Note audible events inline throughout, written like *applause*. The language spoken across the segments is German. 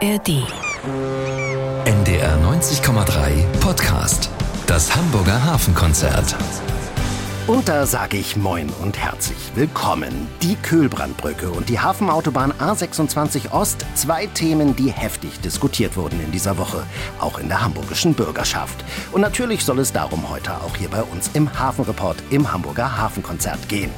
ARD. NDR 90,3 Podcast. Das Hamburger Hafenkonzert. Und da sage ich Moin und herzlich willkommen. Die Kühlbrandbrücke und die Hafenautobahn A26 Ost, zwei Themen, die heftig diskutiert wurden in dieser Woche, auch in der hamburgischen Bürgerschaft. Und natürlich soll es darum heute auch hier bei uns im Hafenreport im Hamburger Hafenkonzert gehen.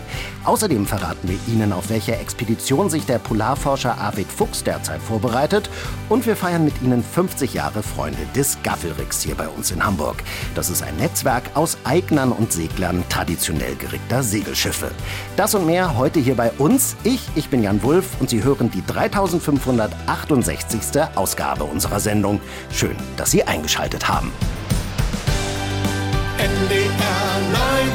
Außerdem verraten wir Ihnen, auf welche Expedition sich der Polarforscher Arvid Fuchs derzeit vorbereitet. Und wir feiern mit Ihnen 50 Jahre Freunde des Gaffelricks hier bei uns in Hamburg. Das ist ein Netzwerk aus Eignern und Seglern traditionell gerickter Segelschiffe. Das und mehr heute hier bei uns. Ich, ich bin Jan Wulff und Sie hören die 3568. Ausgabe unserer Sendung. Schön, dass Sie eingeschaltet haben. NDR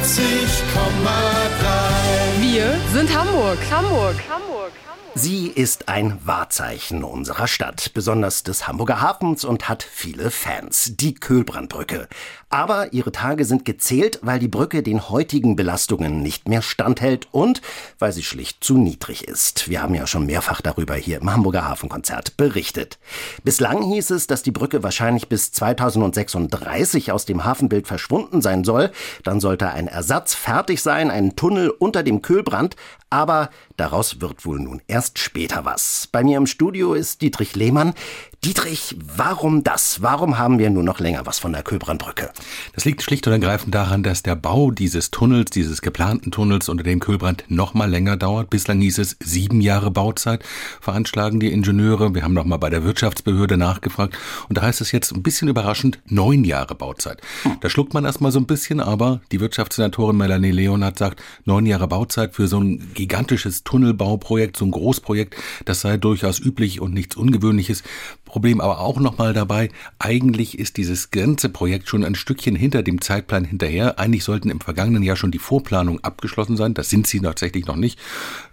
90,3 Wir sind Hamburg. Hamburg. Hamburg. Sie ist ein Wahrzeichen unserer Stadt, besonders des Hamburger Hafens und hat viele Fans, die Köhlbrandbrücke. Aber ihre Tage sind gezählt, weil die Brücke den heutigen Belastungen nicht mehr standhält und weil sie schlicht zu niedrig ist. Wir haben ja schon mehrfach darüber hier im Hamburger Hafenkonzert berichtet. Bislang hieß es, dass die Brücke wahrscheinlich bis 2036 aus dem Hafenbild verschwunden sein soll. Dann sollte ein Ersatz fertig sein, ein Tunnel unter dem Köhlbrand. Aber daraus wird wohl nun erst später was. Bei mir im Studio ist Dietrich Lehmann. Dietrich, warum das? Warum haben wir nur noch länger was von der Köhlbrandbrücke? Das liegt schlicht und ergreifend daran, dass der Bau dieses Tunnels, dieses geplanten Tunnels unter dem Köhlbrand noch mal länger dauert. Bislang hieß es sieben Jahre Bauzeit, veranschlagen die Ingenieure. Wir haben noch mal bei der Wirtschaftsbehörde nachgefragt. Und da heißt es jetzt ein bisschen überraschend neun Jahre Bauzeit. Da schluckt man erstmal so ein bisschen, aber die Wirtschaftssenatorin Melanie Leonhardt sagt, neun Jahre Bauzeit für so ein gigantisches Tunnelbauprojekt, so ein Großprojekt, das sei durchaus üblich und nichts Ungewöhnliches. Problem aber auch nochmal dabei, eigentlich ist dieses ganze Projekt schon ein Stückchen hinter dem Zeitplan hinterher. Eigentlich sollten im vergangenen Jahr schon die Vorplanungen abgeschlossen sein. Das sind sie tatsächlich noch nicht.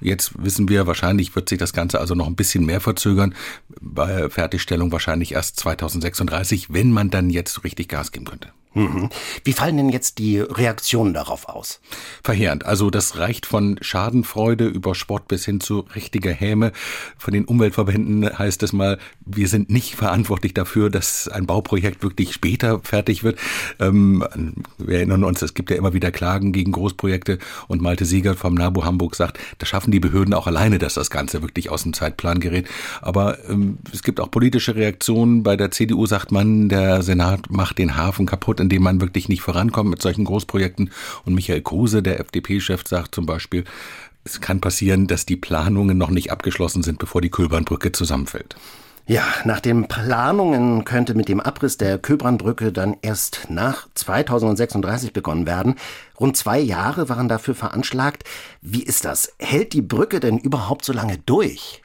Jetzt wissen wir, wahrscheinlich wird sich das Ganze also noch ein bisschen mehr verzögern. Bei Fertigstellung wahrscheinlich erst 2036, wenn man dann jetzt richtig Gas geben könnte. Mhm. Wie fallen denn jetzt die Reaktionen darauf aus? Verheerend. Also das reicht von Schadenfreude über Sport bis hin zu richtiger Häme. Von den Umweltverbänden heißt es mal, wir sind nicht verantwortlich dafür, dass ein Bauprojekt wirklich später fertig wird. Ähm, wir erinnern uns, es gibt ja immer wieder Klagen gegen Großprojekte und Malte Sieger vom NABU Hamburg sagt, da schaffen die Behörden auch alleine, dass das Ganze wirklich aus dem Zeitplan gerät. Aber ähm, es gibt auch politische Reaktionen. Bei der CDU sagt man, der Senat macht den Hafen kaputt in dem man wirklich nicht vorankommt mit solchen Großprojekten. Und Michael Kruse, der FDP-Chef, sagt zum Beispiel, es kann passieren, dass die Planungen noch nicht abgeschlossen sind, bevor die Kölbernbrücke zusammenfällt. Ja, nach den Planungen könnte mit dem Abriss der Köbrandbrücke dann erst nach 2036 begonnen werden. Rund zwei Jahre waren dafür veranschlagt. Wie ist das? Hält die Brücke denn überhaupt so lange durch?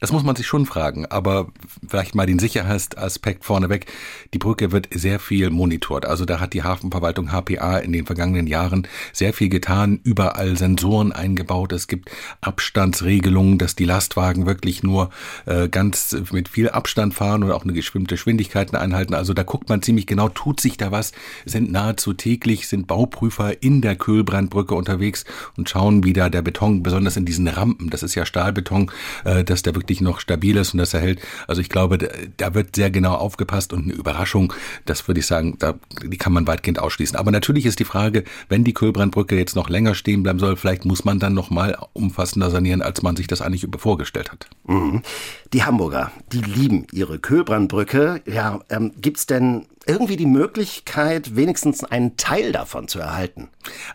Das muss man sich schon fragen, aber vielleicht mal den Sicherheitsaspekt vorneweg. Die Brücke wird sehr viel monitort. Also da hat die Hafenverwaltung HPA in den vergangenen Jahren sehr viel getan, überall Sensoren eingebaut. Es gibt Abstandsregelungen, dass die Lastwagen wirklich nur äh, ganz mit viel Abstand fahren und auch eine bestimmte Geschwindigkeiten einhalten. Also da guckt man ziemlich genau, tut sich da was, sind nahezu täglich, sind Bauprüfer in der Köhlbrandbrücke unterwegs und schauen, wie da der Beton, besonders in diesen Rampen, das ist ja Stahlbeton, äh, dass der wirklich noch stabil ist und dass er hält. Also ich glaube, da wird sehr genau aufgepasst und eine Überraschung, das würde ich sagen, da, die kann man weitgehend ausschließen. Aber natürlich ist die Frage, wenn die Kölbrandbrücke jetzt noch länger stehen bleiben soll, vielleicht muss man dann noch mal umfassender sanieren, als man sich das eigentlich vorgestellt hat. Mhm. Die Hamburger, die lieben ihre Kölbrandbrücke. Ja, ähm, gibt's denn irgendwie die Möglichkeit, wenigstens einen Teil davon zu erhalten?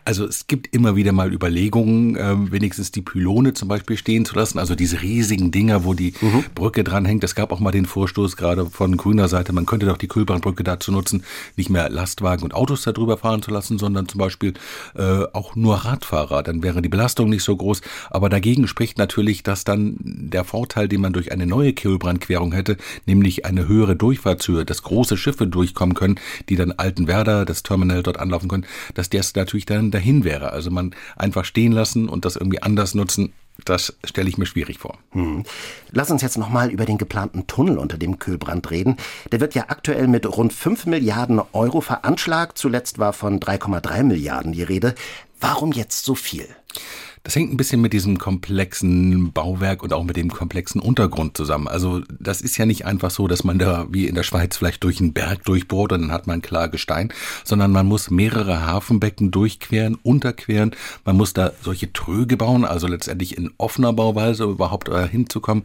Also es gibt immer wieder mal Überlegungen, äh, wenigstens die Pylone zum Beispiel stehen zu lassen, also diese riesigen Dinger, wo die mhm. Brücke dranhängt. Es gab auch mal den Vorstoß gerade von grüner Seite, man könnte doch die Kühlbahnbrücke dazu nutzen, nicht mehr Lastwagen und Autos darüber fahren zu lassen, sondern zum Beispiel äh, auch nur Radfahrer. Dann wäre die Belastung nicht so groß. Aber dagegen spricht natürlich, dass dann der Vorteil, den man durch eine neue Kühlbrandquerung hätte, nämlich eine höhere Durchfahrtshöhe, dass große Schiffe durchkommen können, die dann Altenwerder, das Terminal dort anlaufen können, dass das natürlich dann dahin wäre. Also man einfach stehen lassen und das irgendwie anders nutzen, das stelle ich mir schwierig vor. Hm. Lass uns jetzt nochmal über den geplanten Tunnel unter dem Kühlbrand reden. Der wird ja aktuell mit rund 5 Milliarden Euro veranschlagt. Zuletzt war von 3,3 Milliarden die Rede. Warum jetzt so viel? Das hängt ein bisschen mit diesem komplexen Bauwerk und auch mit dem komplexen Untergrund zusammen. Also das ist ja nicht einfach so, dass man da wie in der Schweiz vielleicht durch einen Berg durchbohrt und dann hat man klar Gestein, sondern man muss mehrere Hafenbecken durchqueren, unterqueren. Man muss da solche Tröge bauen, also letztendlich in offener Bauweise überhaupt äh, hinzukommen.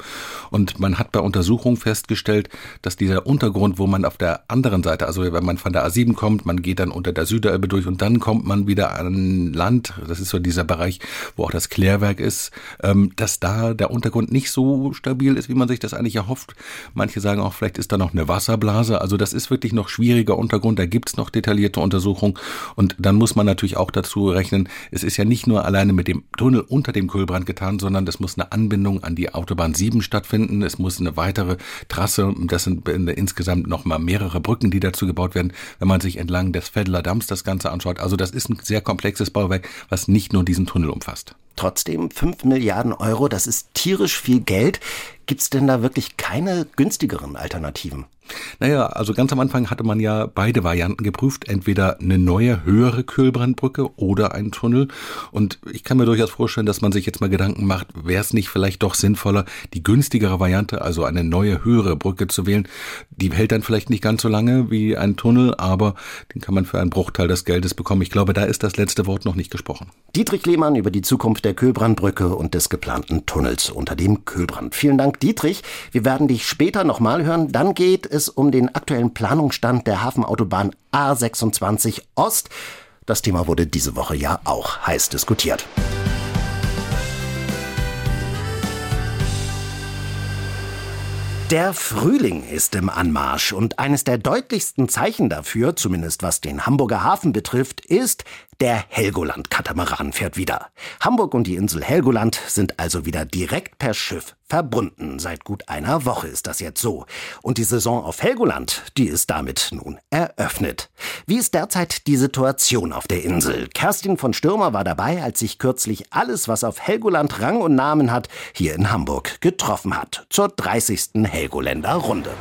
Und man hat bei Untersuchungen festgestellt, dass dieser Untergrund, wo man auf der anderen Seite, also wenn man von der A7 kommt, man geht dann unter der Süderelbe durch und dann kommt man wieder an Land. Das ist so dieser Bereich, wo auch das Klärwerk ist, ähm, dass da der Untergrund nicht so stabil ist, wie man sich das eigentlich erhofft. Manche sagen auch, vielleicht ist da noch eine Wasserblase. Also das ist wirklich noch schwieriger Untergrund. Da gibt's noch detaillierte Untersuchungen. Und dann muss man natürlich auch dazu rechnen, es ist ja nicht nur alleine mit dem Tunnel unter dem Kühlbrand getan, sondern es muss eine Anbindung an die Autobahn 7 stattfinden. Es muss eine weitere Trasse, das sind insgesamt noch mal mehrere Brücken, die dazu gebaut werden, wenn man sich entlang des Fedler Dams das Ganze anschaut. Also das ist ein sehr komplexes Bauwerk, was nicht nur diesen Tunnel umfasst. Trotzdem 5 Milliarden Euro, das ist tierisch viel Geld. Gibt es denn da wirklich keine günstigeren Alternativen? Naja, also ganz am Anfang hatte man ja beide Varianten geprüft, entweder eine neue, höhere Kühlbrandbrücke oder ein Tunnel. Und ich kann mir durchaus vorstellen, dass man sich jetzt mal Gedanken macht, wäre es nicht vielleicht doch sinnvoller, die günstigere Variante, also eine neue, höhere Brücke zu wählen. Die hält dann vielleicht nicht ganz so lange wie ein Tunnel, aber den kann man für einen Bruchteil des Geldes bekommen. Ich glaube, da ist das letzte Wort noch nicht gesprochen. Dietrich Lehmann über die Zukunft der Kühlbrandbrücke und des geplanten Tunnels unter dem Kühlbrand. Vielen Dank, Dietrich. Wir werden dich später nochmal hören. Dann geht es um den aktuellen Planungsstand der Hafenautobahn A26 Ost. Das Thema wurde diese Woche ja auch heiß diskutiert. Der Frühling ist im Anmarsch und eines der deutlichsten Zeichen dafür, zumindest was den Hamburger Hafen betrifft, ist, der Helgoland-Katamaran fährt wieder. Hamburg und die Insel Helgoland sind also wieder direkt per Schiff verbunden. Seit gut einer Woche ist das jetzt so. Und die Saison auf Helgoland, die ist damit nun eröffnet. Wie ist derzeit die Situation auf der Insel? Kerstin von Stürmer war dabei, als sich kürzlich alles, was auf Helgoland Rang und Namen hat, hier in Hamburg getroffen hat. Zur 30. Helgoländer Runde.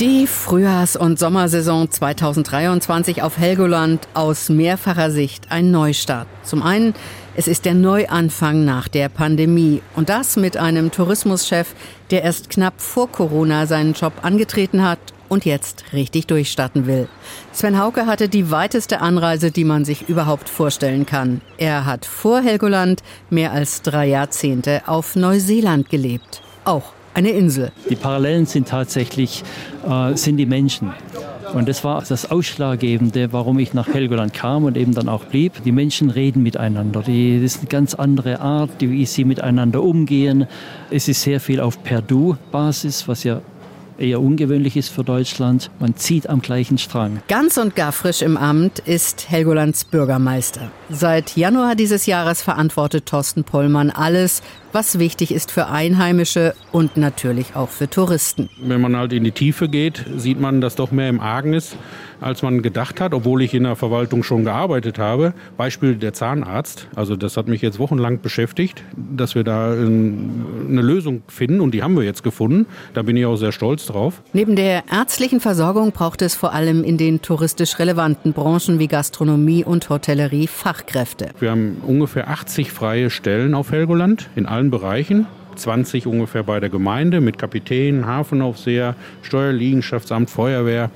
Die Frühjahrs- und Sommersaison 2023 auf Helgoland aus mehrfacher Sicht ein Neustart. Zum einen, es ist der Neuanfang nach der Pandemie und das mit einem Tourismuschef, der erst knapp vor Corona seinen Job angetreten hat und jetzt richtig durchstarten will. Sven Hauke hatte die weiteste Anreise, die man sich überhaupt vorstellen kann. Er hat vor Helgoland mehr als drei Jahrzehnte auf Neuseeland gelebt. Auch eine Insel. Die Parallelen sind tatsächlich äh, sind die Menschen. Und das war das Ausschlaggebende, warum ich nach Helgoland kam und eben dann auch blieb. Die Menschen reden miteinander. Die, das ist eine ganz andere Art, wie sie miteinander umgehen. Es ist sehr viel auf Per-Du-Basis, was ja eher ungewöhnlich ist für Deutschland. Man zieht am gleichen Strang. Ganz und gar frisch im Amt ist Helgolands Bürgermeister. Seit Januar dieses Jahres verantwortet Thorsten Pollmann alles, was wichtig ist für Einheimische und natürlich auch für Touristen. Wenn man halt in die Tiefe geht, sieht man, dass doch mehr im Argen ist als man gedacht hat, obwohl ich in der Verwaltung schon gearbeitet habe. Beispiel der Zahnarzt. Also das hat mich jetzt wochenlang beschäftigt, dass wir da eine Lösung finden und die haben wir jetzt gefunden. Da bin ich auch sehr stolz drauf. Neben der ärztlichen Versorgung braucht es vor allem in den touristisch relevanten Branchen wie Gastronomie und Hotellerie Fachkräfte. Wir haben ungefähr 80 freie Stellen auf Helgoland in allen Bereichen. 20 ungefähr bei der Gemeinde mit Kapitän, Hafenaufseher, Steuerliegenschaftsamt, Feuerwehr.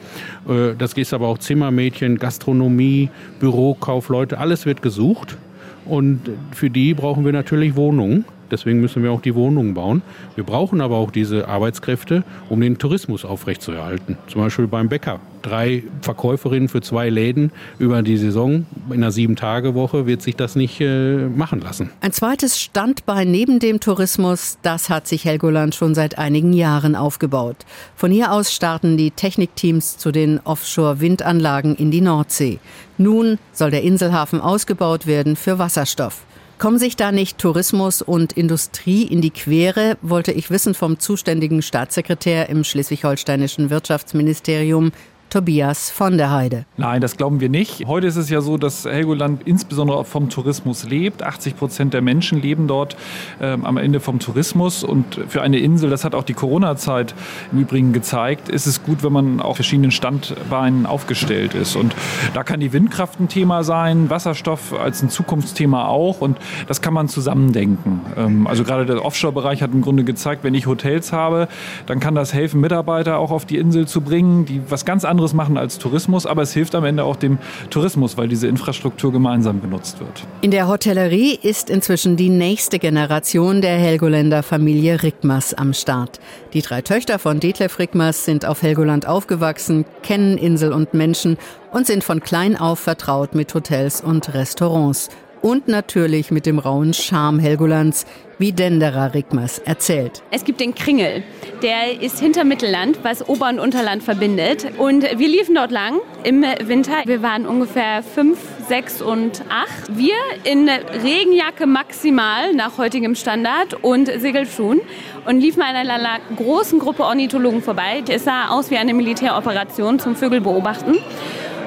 Äh, das geht aber auch Zimmermädchen, Gastronomie, Bürokaufleute, alles wird gesucht. Und für die brauchen wir natürlich Wohnungen. Deswegen müssen wir auch die Wohnungen bauen. Wir brauchen aber auch diese Arbeitskräfte, um den Tourismus aufrechtzuerhalten. Zum Beispiel beim Bäcker. Drei Verkäuferinnen für zwei Läden über die Saison. In einer Sieben-Tage-Woche wird sich das nicht äh, machen lassen. Ein zweites Standbein neben dem Tourismus, das hat sich Helgoland schon seit einigen Jahren aufgebaut. Von hier aus starten die Technikteams zu den Offshore-Windanlagen in die Nordsee. Nun soll der Inselhafen ausgebaut werden für Wasserstoff. Kommen sich da nicht Tourismus und Industrie in die Quere, wollte ich wissen vom zuständigen Staatssekretär im schleswig-holsteinischen Wirtschaftsministerium, Tobias von der Heide. Nein, das glauben wir nicht. Heute ist es ja so, dass Helgoland insbesondere vom Tourismus lebt. 80 Prozent der Menschen leben dort ähm, am Ende vom Tourismus. Und für eine Insel, das hat auch die Corona-Zeit im Übrigen gezeigt, ist es gut, wenn man auf verschiedenen Standbeinen aufgestellt ist. Und da kann die Windkraft ein Thema sein, Wasserstoff als ein Zukunftsthema auch. Und das kann man zusammendenken. Ähm, also gerade der Offshore-Bereich hat im Grunde gezeigt, wenn ich Hotels habe, dann kann das helfen, Mitarbeiter auch auf die Insel zu bringen, die was ganz anderes machen als Tourismus. Aber es hilft am Ende auch dem Tourismus, weil diese Infrastruktur gemeinsam genutzt wird. In der Hotellerie ist inzwischen die nächste Generation der Helgoländer Familie Rickmers am Start. Die drei Töchter von Detlef Rickmers sind auf Helgoland aufgewachsen, kennen Insel und Menschen und sind von klein auf vertraut mit Hotels und Restaurants und natürlich mit dem rauen Charme Helgolands, wie Dendera Rickmers erzählt. Es gibt den Kringel. Der ist hinter Mittelland, was Ober- und Unterland verbindet. Und wir liefen dort lang im Winter. Wir waren ungefähr fünf, sechs und acht. Wir in Regenjacke maximal nach heutigem Standard und Segelschuhen und liefen an einer großen Gruppe Ornithologen vorbei. Es sah aus wie eine Militäroperation zum Vögel beobachten.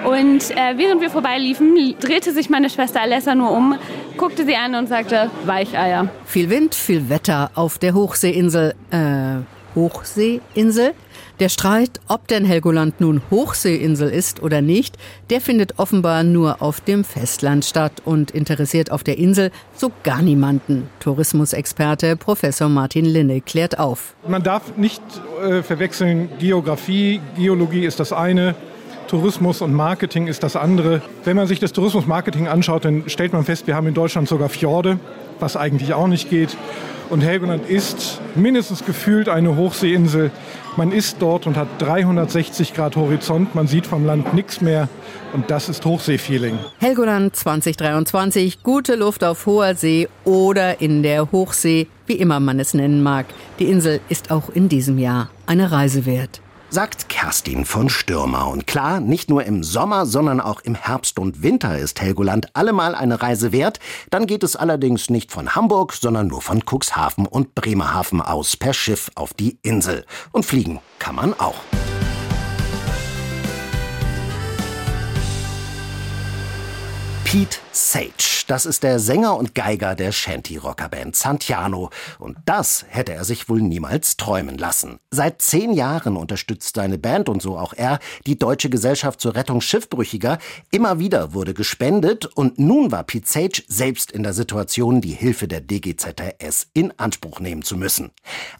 Und äh, während wir vorbeiliefen, drehte sich meine Schwester Alessa nur um, guckte sie an und sagte, Weicheier. Viel Wind, viel Wetter auf der Hochseeinsel. Äh, Hochseeinsel? Der Streit, ob denn Helgoland nun Hochseeinsel ist oder nicht, der findet offenbar nur auf dem Festland statt und interessiert auf der Insel so gar niemanden. Tourismusexperte Professor Martin Linne klärt auf. Man darf nicht äh, verwechseln, Geografie, Geologie ist das eine, Tourismus und Marketing ist das andere. Wenn man sich das Tourismusmarketing anschaut, dann stellt man fest, wir haben in Deutschland sogar Fjorde, was eigentlich auch nicht geht. Und Helgoland ist mindestens gefühlt eine Hochseeinsel. Man ist dort und hat 360 Grad Horizont. Man sieht vom Land nichts mehr. Und das ist Hochseefeeling. Helgoland 2023. Gute Luft auf hoher See oder in der Hochsee, wie immer man es nennen mag. Die Insel ist auch in diesem Jahr eine Reise wert sagt Kerstin von Stürmer. Und klar, nicht nur im Sommer, sondern auch im Herbst und Winter ist Helgoland allemal eine Reise wert. Dann geht es allerdings nicht von Hamburg, sondern nur von Cuxhaven und Bremerhaven aus per Schiff auf die Insel. Und fliegen kann man auch. Pete Sage. Das ist der Sänger und Geiger der Shanty-Rocker-Band Santiano. Und das hätte er sich wohl niemals träumen lassen. Seit zehn Jahren unterstützt seine Band und so auch er die Deutsche Gesellschaft zur Rettung Schiffbrüchiger. Immer wieder wurde gespendet und nun war Pete Sage selbst in der Situation, die Hilfe der DGZRS in Anspruch nehmen zu müssen.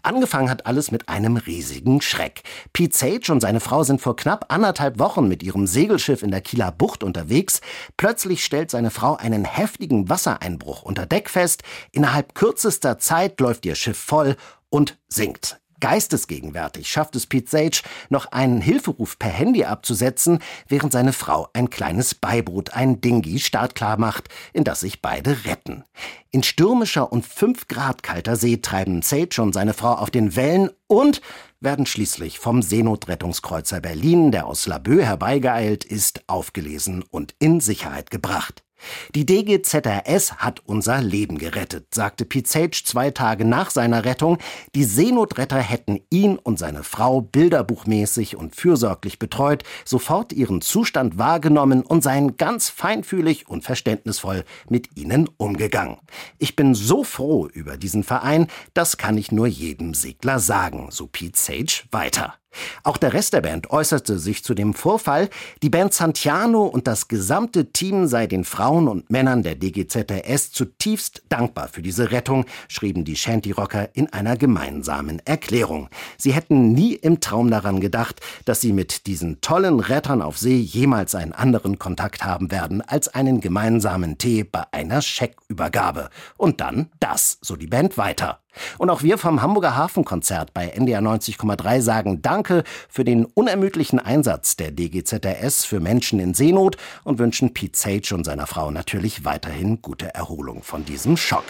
Angefangen hat alles mit einem riesigen Schreck. Pete Sage und seine Frau sind vor knapp anderthalb Wochen mit ihrem Segelschiff in der Kieler Bucht unterwegs. Plötzlich stellt seine Frau einen heftigen Wassereinbruch unter Deck fest. Innerhalb kürzester Zeit läuft ihr Schiff voll und sinkt. Geistesgegenwärtig schafft es Pete Sage, noch einen Hilferuf per Handy abzusetzen, während seine Frau ein kleines Beiboot, ein Dingi, startklar macht, in das sich beide retten. In stürmischer und fünf Grad kalter See treiben Sage und seine Frau auf den Wellen und werden schließlich vom Seenotrettungskreuzer Berlin, der aus Laboe herbeigeeilt ist, aufgelesen und in Sicherheit gebracht. Die DGZRS hat unser Leben gerettet, sagte Sage zwei Tage nach seiner Rettung. Die Seenotretter hätten ihn und seine Frau bilderbuchmäßig und fürsorglich betreut, sofort ihren Zustand wahrgenommen und seien ganz feinfühlig und verständnisvoll mit ihnen umgegangen. Ich bin so froh über diesen Verein, das kann ich nur jedem Segler sagen, so Sage weiter. Auch der Rest der Band äußerte sich zu dem Vorfall. Die Band Santiano und das gesamte Team sei den Frauen und Männern der DGZRS zutiefst dankbar für diese Rettung, schrieben die Shanty-Rocker in einer gemeinsamen Erklärung. Sie hätten nie im Traum daran gedacht, dass sie mit diesen tollen Rettern auf See jemals einen anderen Kontakt haben werden als einen gemeinsamen Tee bei einer Scheckübergabe. Und dann das, so die Band weiter. Und auch wir vom Hamburger Hafenkonzert bei NDR 90,3 sagen Danke für den unermüdlichen Einsatz der DGZRS für Menschen in Seenot und wünschen Pete Sage und seiner Frau natürlich weiterhin gute Erholung von diesem Schock.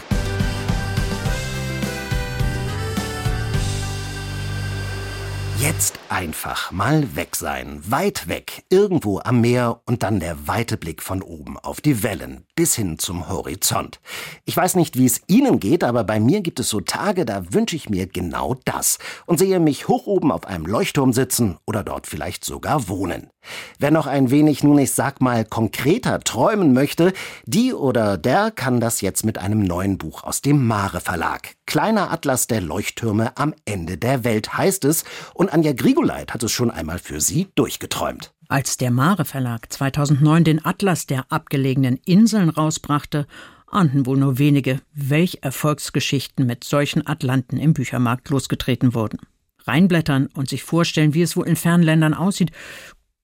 Jetzt einfach mal weg sein, weit weg, irgendwo am Meer und dann der weite Blick von oben auf die Wellen bis hin zum Horizont. Ich weiß nicht, wie es Ihnen geht, aber bei mir gibt es so Tage, da wünsche ich mir genau das und sehe mich hoch oben auf einem Leuchtturm sitzen oder dort vielleicht sogar wohnen. Wer noch ein wenig, nun ich sag mal, konkreter träumen möchte, die oder der kann das jetzt mit einem neuen Buch aus dem Mare Verlag. Kleiner Atlas der Leuchttürme am Ende der Welt heißt es und Anja Grigoleit hat es schon einmal für Sie durchgeträumt. Als der Mare Verlag 2009 den Atlas der abgelegenen Inseln rausbrachte, ahnten wohl nur wenige, welch Erfolgsgeschichten mit solchen Atlanten im Büchermarkt losgetreten wurden. Reinblättern und sich vorstellen, wie es wohl in fernen Ländern aussieht,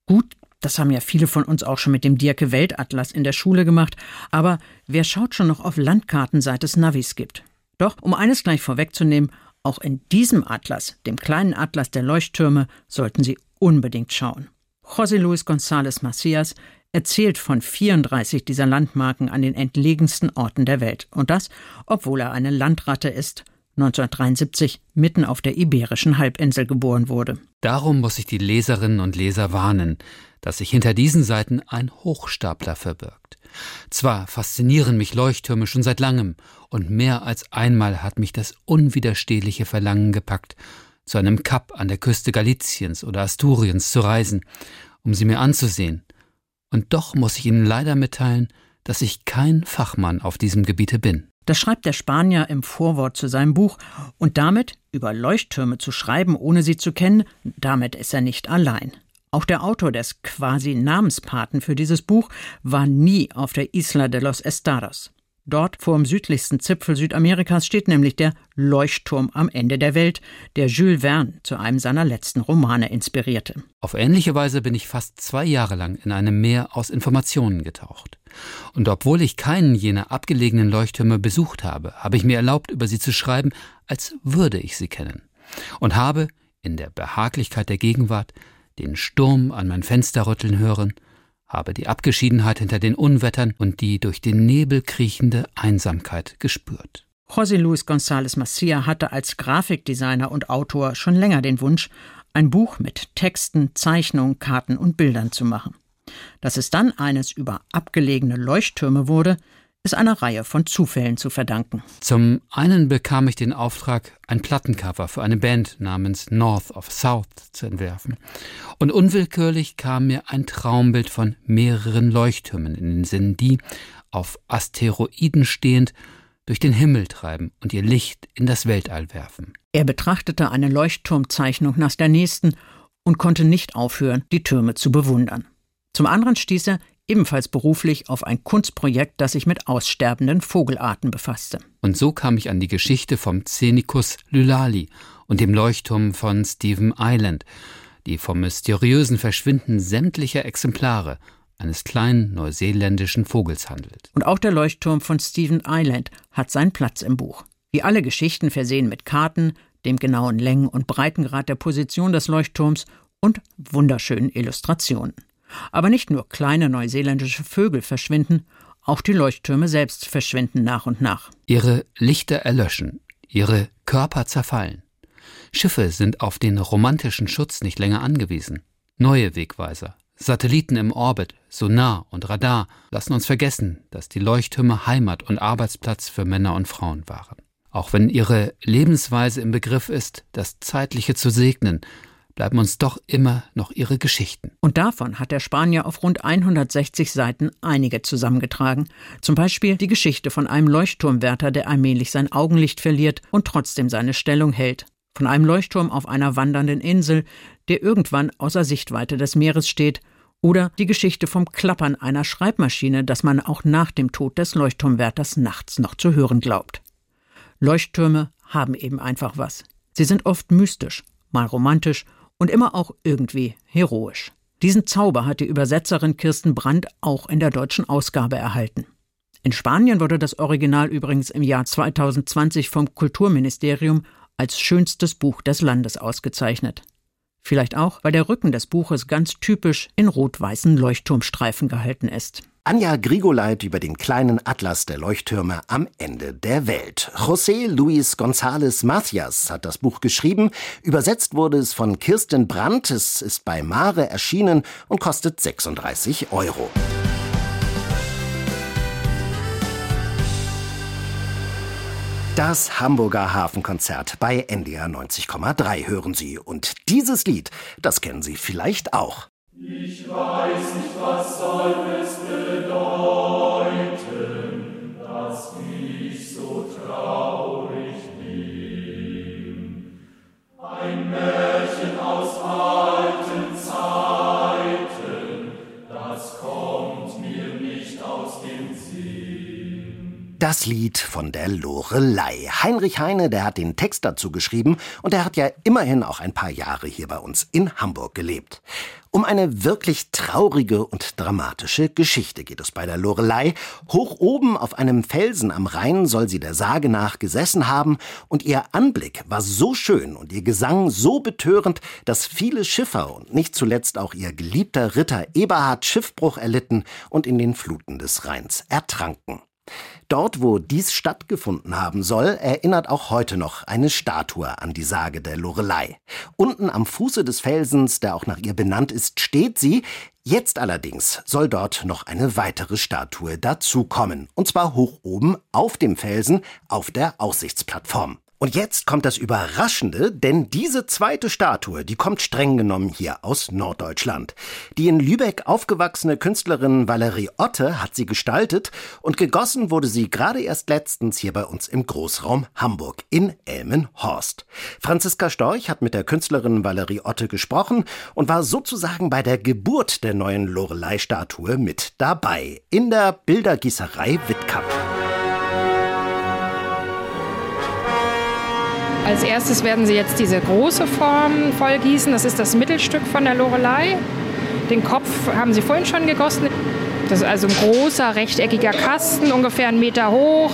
Gut, das haben ja viele von uns auch schon mit dem Dirke Weltatlas in der Schule gemacht, aber wer schaut schon noch auf Landkarten, seit es Navis gibt? Doch, um eines gleich vorwegzunehmen, auch in diesem Atlas, dem kleinen Atlas der Leuchttürme, sollten Sie unbedingt schauen. José Luis González Macias erzählt von 34 dieser Landmarken an den entlegensten Orten der Welt. Und das, obwohl er eine Landratte ist 1973 mitten auf der iberischen Halbinsel geboren wurde. Darum muss ich die Leserinnen und Leser warnen, dass sich hinter diesen Seiten ein Hochstapler verbirgt. Zwar faszinieren mich Leuchttürme schon seit langem, und mehr als einmal hat mich das unwiderstehliche Verlangen gepackt, zu einem Kap an der Küste Galiciens oder Asturiens zu reisen, um sie mir anzusehen. Und doch muss ich Ihnen leider mitteilen, dass ich kein Fachmann auf diesem Gebiete bin. Das schreibt der Spanier im Vorwort zu seinem Buch. Und damit, über Leuchttürme zu schreiben, ohne sie zu kennen, damit ist er nicht allein. Auch der Autor des quasi Namenspaten für dieses Buch war nie auf der Isla de los Estados. Dort vor dem südlichsten Zipfel Südamerikas steht nämlich der Leuchtturm am Ende der Welt, der Jules Verne zu einem seiner letzten Romane inspirierte. Auf ähnliche Weise bin ich fast zwei Jahre lang in einem Meer aus Informationen getaucht. Und obwohl ich keinen jener abgelegenen Leuchttürme besucht habe, habe ich mir erlaubt, über sie zu schreiben, als würde ich sie kennen. Und habe, in der Behaglichkeit der Gegenwart, den Sturm an mein Fenster rütteln hören, habe die Abgeschiedenheit hinter den Unwettern und die durch den Nebel kriechende Einsamkeit gespürt. José Luis González Macia hatte als Grafikdesigner und Autor schon länger den Wunsch, ein Buch mit Texten, Zeichnungen, Karten und Bildern zu machen. Dass es dann eines über abgelegene Leuchttürme wurde, ist einer Reihe von Zufällen zu verdanken. Zum einen bekam ich den Auftrag, ein Plattencover für eine Band namens North of South zu entwerfen. Und unwillkürlich kam mir ein Traumbild von mehreren Leuchttürmen in den Sinn, die, auf Asteroiden stehend, durch den Himmel treiben und ihr Licht in das Weltall werfen. Er betrachtete eine Leuchtturmzeichnung nach der nächsten und konnte nicht aufhören, die Türme zu bewundern. Zum anderen stieß er ebenfalls beruflich auf ein Kunstprojekt, das sich mit aussterbenden Vogelarten befasste. Und so kam ich an die Geschichte vom Xenicus lylali und dem Leuchtturm von Stephen Island, die vom mysteriösen Verschwinden sämtlicher Exemplare eines kleinen neuseeländischen Vogels handelt. Und auch der Leuchtturm von Stephen Island hat seinen Platz im Buch. Wie alle Geschichten versehen mit Karten, dem genauen Längen- und Breitengrad der Position des Leuchtturms und wunderschönen Illustrationen. Aber nicht nur kleine neuseeländische Vögel verschwinden, auch die Leuchttürme selbst verschwinden nach und nach. Ihre Lichter erlöschen, ihre Körper zerfallen. Schiffe sind auf den romantischen Schutz nicht länger angewiesen. Neue Wegweiser, Satelliten im Orbit, Sonar und Radar lassen uns vergessen, dass die Leuchttürme Heimat und Arbeitsplatz für Männer und Frauen waren. Auch wenn ihre Lebensweise im Begriff ist, das Zeitliche zu segnen, bleiben uns doch immer noch ihre Geschichten. Und davon hat der Spanier auf rund 160 Seiten einige zusammengetragen. Zum Beispiel die Geschichte von einem Leuchtturmwärter, der allmählich sein Augenlicht verliert und trotzdem seine Stellung hält. Von einem Leuchtturm auf einer wandernden Insel, der irgendwann außer Sichtweite des Meeres steht. Oder die Geschichte vom Klappern einer Schreibmaschine, das man auch nach dem Tod des Leuchtturmwärters nachts noch zu hören glaubt. Leuchttürme haben eben einfach was. Sie sind oft mystisch, mal romantisch und immer auch irgendwie heroisch. Diesen Zauber hat die Übersetzerin Kirsten Brandt auch in der deutschen Ausgabe erhalten. In Spanien wurde das Original übrigens im Jahr 2020 vom Kulturministerium als schönstes Buch des Landes ausgezeichnet. Vielleicht auch, weil der Rücken des Buches ganz typisch in rot-weißen Leuchtturmstreifen gehalten ist. Anja Grigoleit über den kleinen Atlas der Leuchttürme am Ende der Welt. José Luis González Macias hat das Buch geschrieben. Übersetzt wurde es von Kirsten Brandt. Es ist bei Mare erschienen und kostet 36 Euro. Das Hamburger Hafenkonzert bei NDR 90,3 hören Sie. Und dieses Lied, das kennen Sie vielleicht auch. Ich weiß nicht, was soll es bedeuten, Das Lied von der Lorelei. Heinrich Heine, der hat den Text dazu geschrieben und er hat ja immerhin auch ein paar Jahre hier bei uns in Hamburg gelebt. Um eine wirklich traurige und dramatische Geschichte geht es bei der Lorelei. Hoch oben auf einem Felsen am Rhein soll sie der Sage nach gesessen haben und ihr Anblick war so schön und ihr Gesang so betörend, dass viele Schiffer und nicht zuletzt auch ihr geliebter Ritter Eberhard Schiffbruch erlitten und in den Fluten des Rheins ertranken. Dort, wo dies stattgefunden haben soll, erinnert auch heute noch eine Statue an die Sage der Lorelei. Unten am Fuße des Felsens, der auch nach ihr benannt ist, steht sie. Jetzt allerdings soll dort noch eine weitere Statue dazukommen. Und zwar hoch oben auf dem Felsen auf der Aussichtsplattform. Und jetzt kommt das Überraschende, denn diese zweite Statue, die kommt streng genommen hier aus Norddeutschland. Die in Lübeck aufgewachsene Künstlerin Valerie Otte hat sie gestaltet und gegossen wurde sie gerade erst letztens hier bei uns im Großraum Hamburg in Elmenhorst. Franziska Storch hat mit der Künstlerin Valerie Otte gesprochen und war sozusagen bei der Geburt der neuen Lorelei-Statue mit dabei in der Bildergießerei Wittkamp. Als erstes werden Sie jetzt diese große Form vollgießen. Das ist das Mittelstück von der Lorelei. Den Kopf haben Sie vorhin schon gegossen. Das ist also ein großer rechteckiger Kasten, ungefähr einen Meter hoch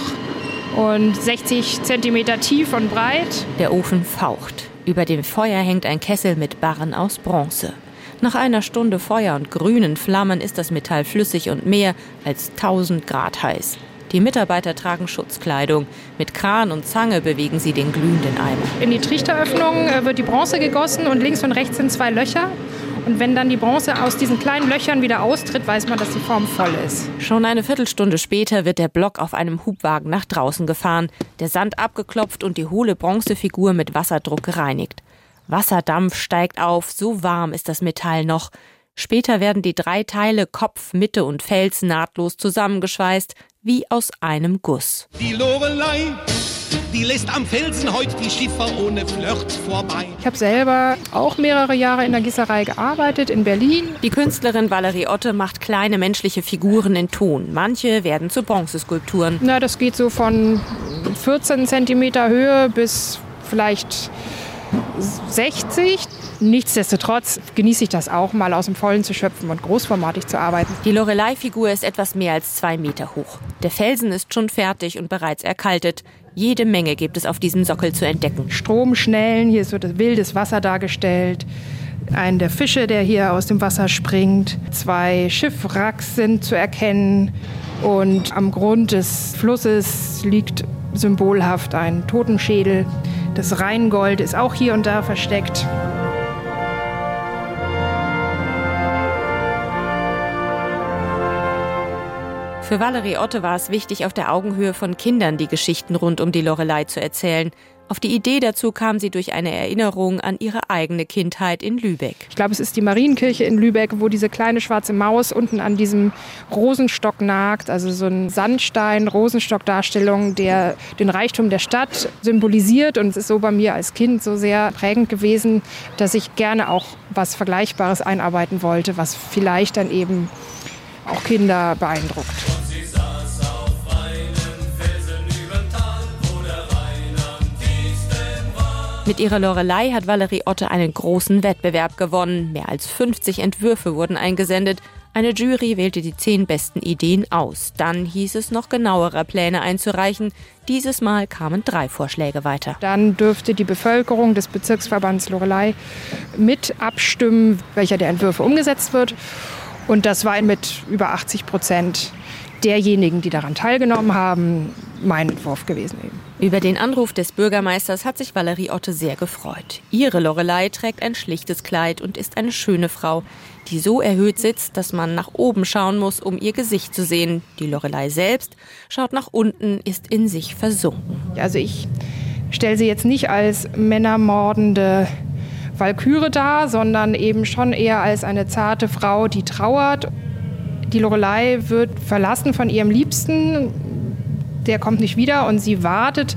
und 60 Zentimeter tief und breit. Der Ofen faucht. Über dem Feuer hängt ein Kessel mit Barren aus Bronze. Nach einer Stunde Feuer und grünen Flammen ist das Metall flüssig und mehr als 1000 Grad heiß. Die Mitarbeiter tragen Schutzkleidung. Mit Kran und Zange bewegen sie den glühenden Eimer. In die Trichteröffnung äh, wird die Bronze gegossen und links und rechts sind zwei Löcher. Und wenn dann die Bronze aus diesen kleinen Löchern wieder austritt, weiß man, dass die Form voll ist. Schon eine Viertelstunde später wird der Block auf einem Hubwagen nach draußen gefahren, der Sand abgeklopft und die hohle Bronzefigur mit Wasserdruck gereinigt. Wasserdampf steigt auf, so warm ist das Metall noch. Später werden die drei Teile Kopf, Mitte und Fels nahtlos zusammengeschweißt, wie aus einem Guss. Die Lorelei, die lässt am Felsen heute die Schiffer ohne Flirt vorbei. Ich habe selber auch mehrere Jahre in der Gießerei gearbeitet, in Berlin. Die Künstlerin Valerie Otte macht kleine menschliche Figuren in Ton. Manche werden zu Bronzeskulpturen. Na, das geht so von 14 Zentimeter Höhe bis vielleicht 60. Nichtsdestotrotz genieße ich das auch mal aus dem Vollen zu schöpfen und großformatig zu arbeiten. Die Lorelei-Figur ist etwas mehr als zwei Meter hoch. Der Felsen ist schon fertig und bereits erkaltet. Jede Menge gibt es auf diesem Sockel zu entdecken. Stromschnellen, hier ist so das wildes Wasser dargestellt. Einen der Fische, der hier aus dem Wasser springt. Zwei Schiffwracks sind zu erkennen. Und am Grund des Flusses liegt symbolhaft ein Totenschädel. Das Rheingold ist auch hier und da versteckt. Für Valerie Otte war es wichtig, auf der Augenhöhe von Kindern die Geschichten rund um die Lorelei zu erzählen. Auf die Idee dazu kam sie durch eine Erinnerung an ihre eigene Kindheit in Lübeck. Ich glaube, es ist die Marienkirche in Lübeck, wo diese kleine schwarze Maus unten an diesem Rosenstock nagt, also so ein Sandstein-Rosenstock-Darstellung, der den Reichtum der Stadt symbolisiert. Und es ist so bei mir als Kind so sehr prägend gewesen, dass ich gerne auch was Vergleichbares einarbeiten wollte, was vielleicht dann eben auch Kinder beeindruckt. Mit ihrer Lorelei hat Valerie Otte einen großen Wettbewerb gewonnen. Mehr als 50 Entwürfe wurden eingesendet. Eine Jury wählte die zehn besten Ideen aus. Dann hieß es noch genauere Pläne einzureichen. Dieses Mal kamen drei Vorschläge weiter. Dann dürfte die Bevölkerung des Bezirksverbands Lorelei mit abstimmen, welcher der Entwürfe umgesetzt wird. Und das war mit über 80 Prozent derjenigen, die daran teilgenommen haben, mein Entwurf gewesen. Eben. Über den Anruf des Bürgermeisters hat sich Valerie Otte sehr gefreut. Ihre Lorelei trägt ein schlichtes Kleid und ist eine schöne Frau, die so erhöht sitzt, dass man nach oben schauen muss, um ihr Gesicht zu sehen. Die Lorelei selbst schaut nach unten, ist in sich versunken. Also ich stelle sie jetzt nicht als männermordende Walküre dar, sondern eben schon eher als eine zarte Frau, die trauert die Lorelei wird verlassen von ihrem Liebsten, der kommt nicht wieder und sie wartet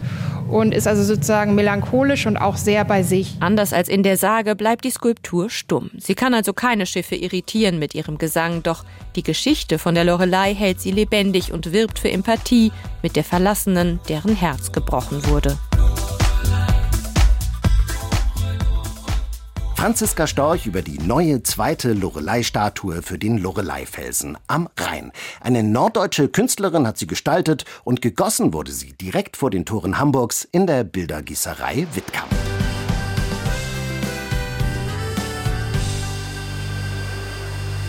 und ist also sozusagen melancholisch und auch sehr bei sich. Anders als in der Sage bleibt die Skulptur stumm. Sie kann also keine Schiffe irritieren mit ihrem Gesang, doch die Geschichte von der Lorelei hält sie lebendig und wirbt für Empathie mit der Verlassenen, deren Herz gebrochen wurde. Franziska Storch über die neue zweite Lorelei-Statue für den Lorelei-Felsen am Rhein. Eine norddeutsche Künstlerin hat sie gestaltet und gegossen wurde sie direkt vor den Toren Hamburgs in der Bildergießerei Wittkamp.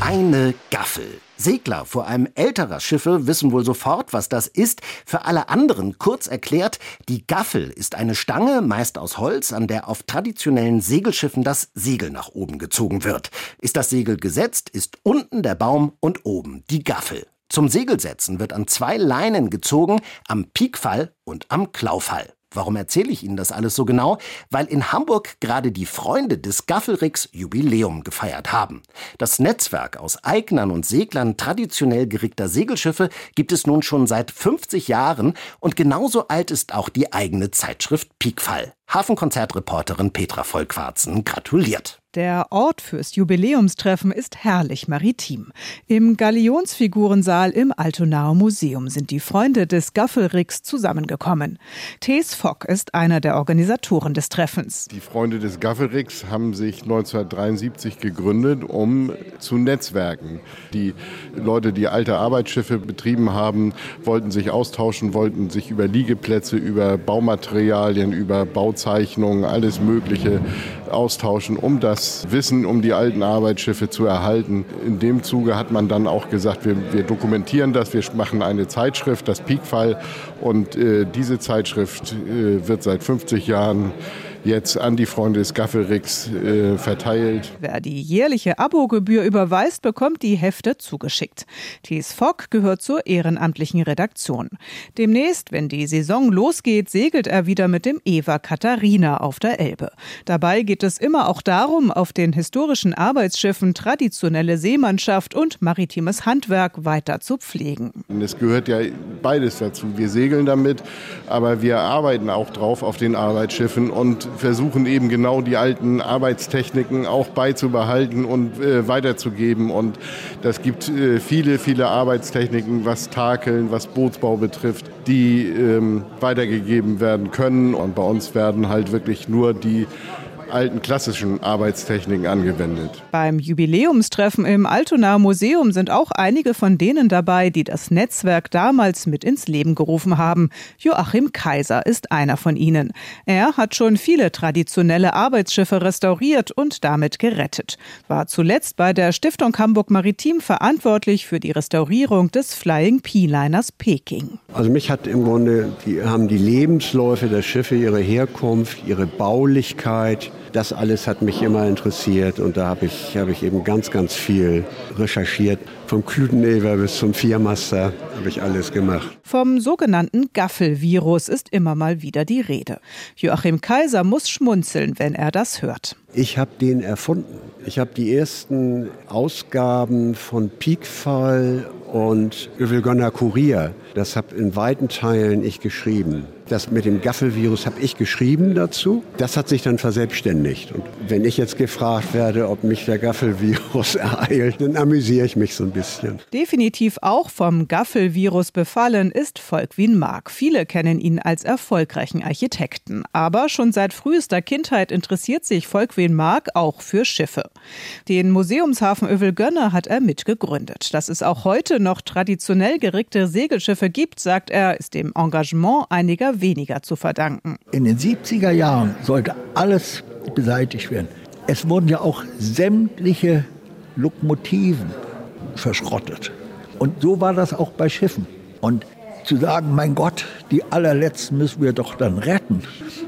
Eine Gaffel. Segler, vor allem älterer Schiffe, wissen wohl sofort, was das ist. Für alle anderen kurz erklärt, die Gaffel ist eine Stange, meist aus Holz, an der auf traditionellen Segelschiffen das Segel nach oben gezogen wird. Ist das Segel gesetzt, ist unten der Baum und oben die Gaffel. Zum Segelsetzen wird an zwei Leinen gezogen, am Piekfall und am Klaufall. Warum erzähle ich Ihnen das alles so genau? Weil in Hamburg gerade die Freunde des Gaffelricks Jubiläum gefeiert haben. Das Netzwerk aus Eignern und Seglern traditionell gerickter Segelschiffe gibt es nun schon seit 50 Jahren und genauso alt ist auch die eigene Zeitschrift Piekfall. Hafenkonzertreporterin Petra Vollquarzen gratuliert. Der Ort fürs Jubiläumstreffen ist herrlich maritim. Im Galionsfigurensaal im Altonaer Museum sind die Freunde des Gaffelricks zusammengekommen. Thees Fock ist einer der Organisatoren des Treffens. Die Freunde des Gaffelricks haben sich 1973 gegründet, um zu netzwerken. Die Leute, die alte Arbeitsschiffe betrieben haben, wollten sich austauschen, wollten sich über Liegeplätze, über Baumaterialien, über Bauzeichnungen, alles Mögliche austauschen, um das Wissen um die alten Arbeitsschiffe zu erhalten. In dem Zuge hat man dann auch gesagt, wir, wir dokumentieren das, wir machen eine Zeitschrift, das Peakfall. Und äh, diese Zeitschrift äh, wird seit 50 Jahren jetzt an die Freunde des Gaffelricks äh, verteilt. Wer die jährliche Abogebühr überweist, bekommt die Hefte zugeschickt. Thies Fock gehört zur ehrenamtlichen Redaktion. Demnächst, wenn die Saison losgeht, segelt er wieder mit dem Eva Katharina auf der Elbe. Dabei geht es immer auch darum, auf den historischen Arbeitsschiffen traditionelle Seemannschaft und maritimes Handwerk weiter zu pflegen. Es gehört ja beides dazu. Wir segeln damit, aber wir arbeiten auch drauf auf den Arbeitsschiffen und versuchen eben genau die alten Arbeitstechniken auch beizubehalten und äh, weiterzugeben. Und das gibt äh, viele, viele Arbeitstechniken, was Takeln, was Bootsbau betrifft, die ähm, weitergegeben werden können. Und bei uns werden halt wirklich nur die alten klassischen Arbeitstechniken angewendet. Beim Jubiläumstreffen im Altonaer Museum sind auch einige von denen dabei, die das Netzwerk damals mit ins Leben gerufen haben. Joachim Kaiser ist einer von ihnen. Er hat schon viele traditionelle Arbeitsschiffe restauriert und damit gerettet. War zuletzt bei der Stiftung Hamburg Maritim verantwortlich für die Restaurierung des Flying P-Liners Peking. Also mich hat im Grunde, die haben die Lebensläufe der Schiffe, ihre Herkunft, ihre Baulichkeit, das alles hat mich immer interessiert und da habe ich, hab ich eben ganz, ganz viel recherchiert. Vom Klütenever bis zum Viermaster habe ich alles gemacht. Vom sogenannten Gaffelvirus ist immer mal wieder die Rede. Joachim Kaiser muss schmunzeln, wenn er das hört. Ich habe den erfunden. Ich habe die ersten Ausgaben von Peakfall und Övelgönner Kurier, das habe in weiten Teilen ich geschrieben. Das mit dem Gaffelvirus habe ich geschrieben dazu. Das hat sich dann verselbstständigt. Und wenn ich jetzt gefragt werde, ob mich der Gaffelvirus *laughs* ereilt, dann amüsiere ich mich so ein bisschen. Definitiv auch vom Gaffelvirus befallen ist Volkwin Mark. Viele kennen ihn als erfolgreichen Architekten. Aber schon seit frühester Kindheit interessiert sich Volkwin Mark auch für Schiffe. Den Museumshafen Övelgönne hat er mitgegründet. Dass es auch heute noch traditionell gerickte Segelschiffe gibt, sagt er, ist dem Engagement einiger weniger zu verdanken. In den 70er Jahren sollte alles beseitigt werden. Es wurden ja auch sämtliche Lokomotiven verschrottet. Und so war das auch bei Schiffen. Und zu sagen, mein Gott, die allerletzten müssen wir doch dann retten.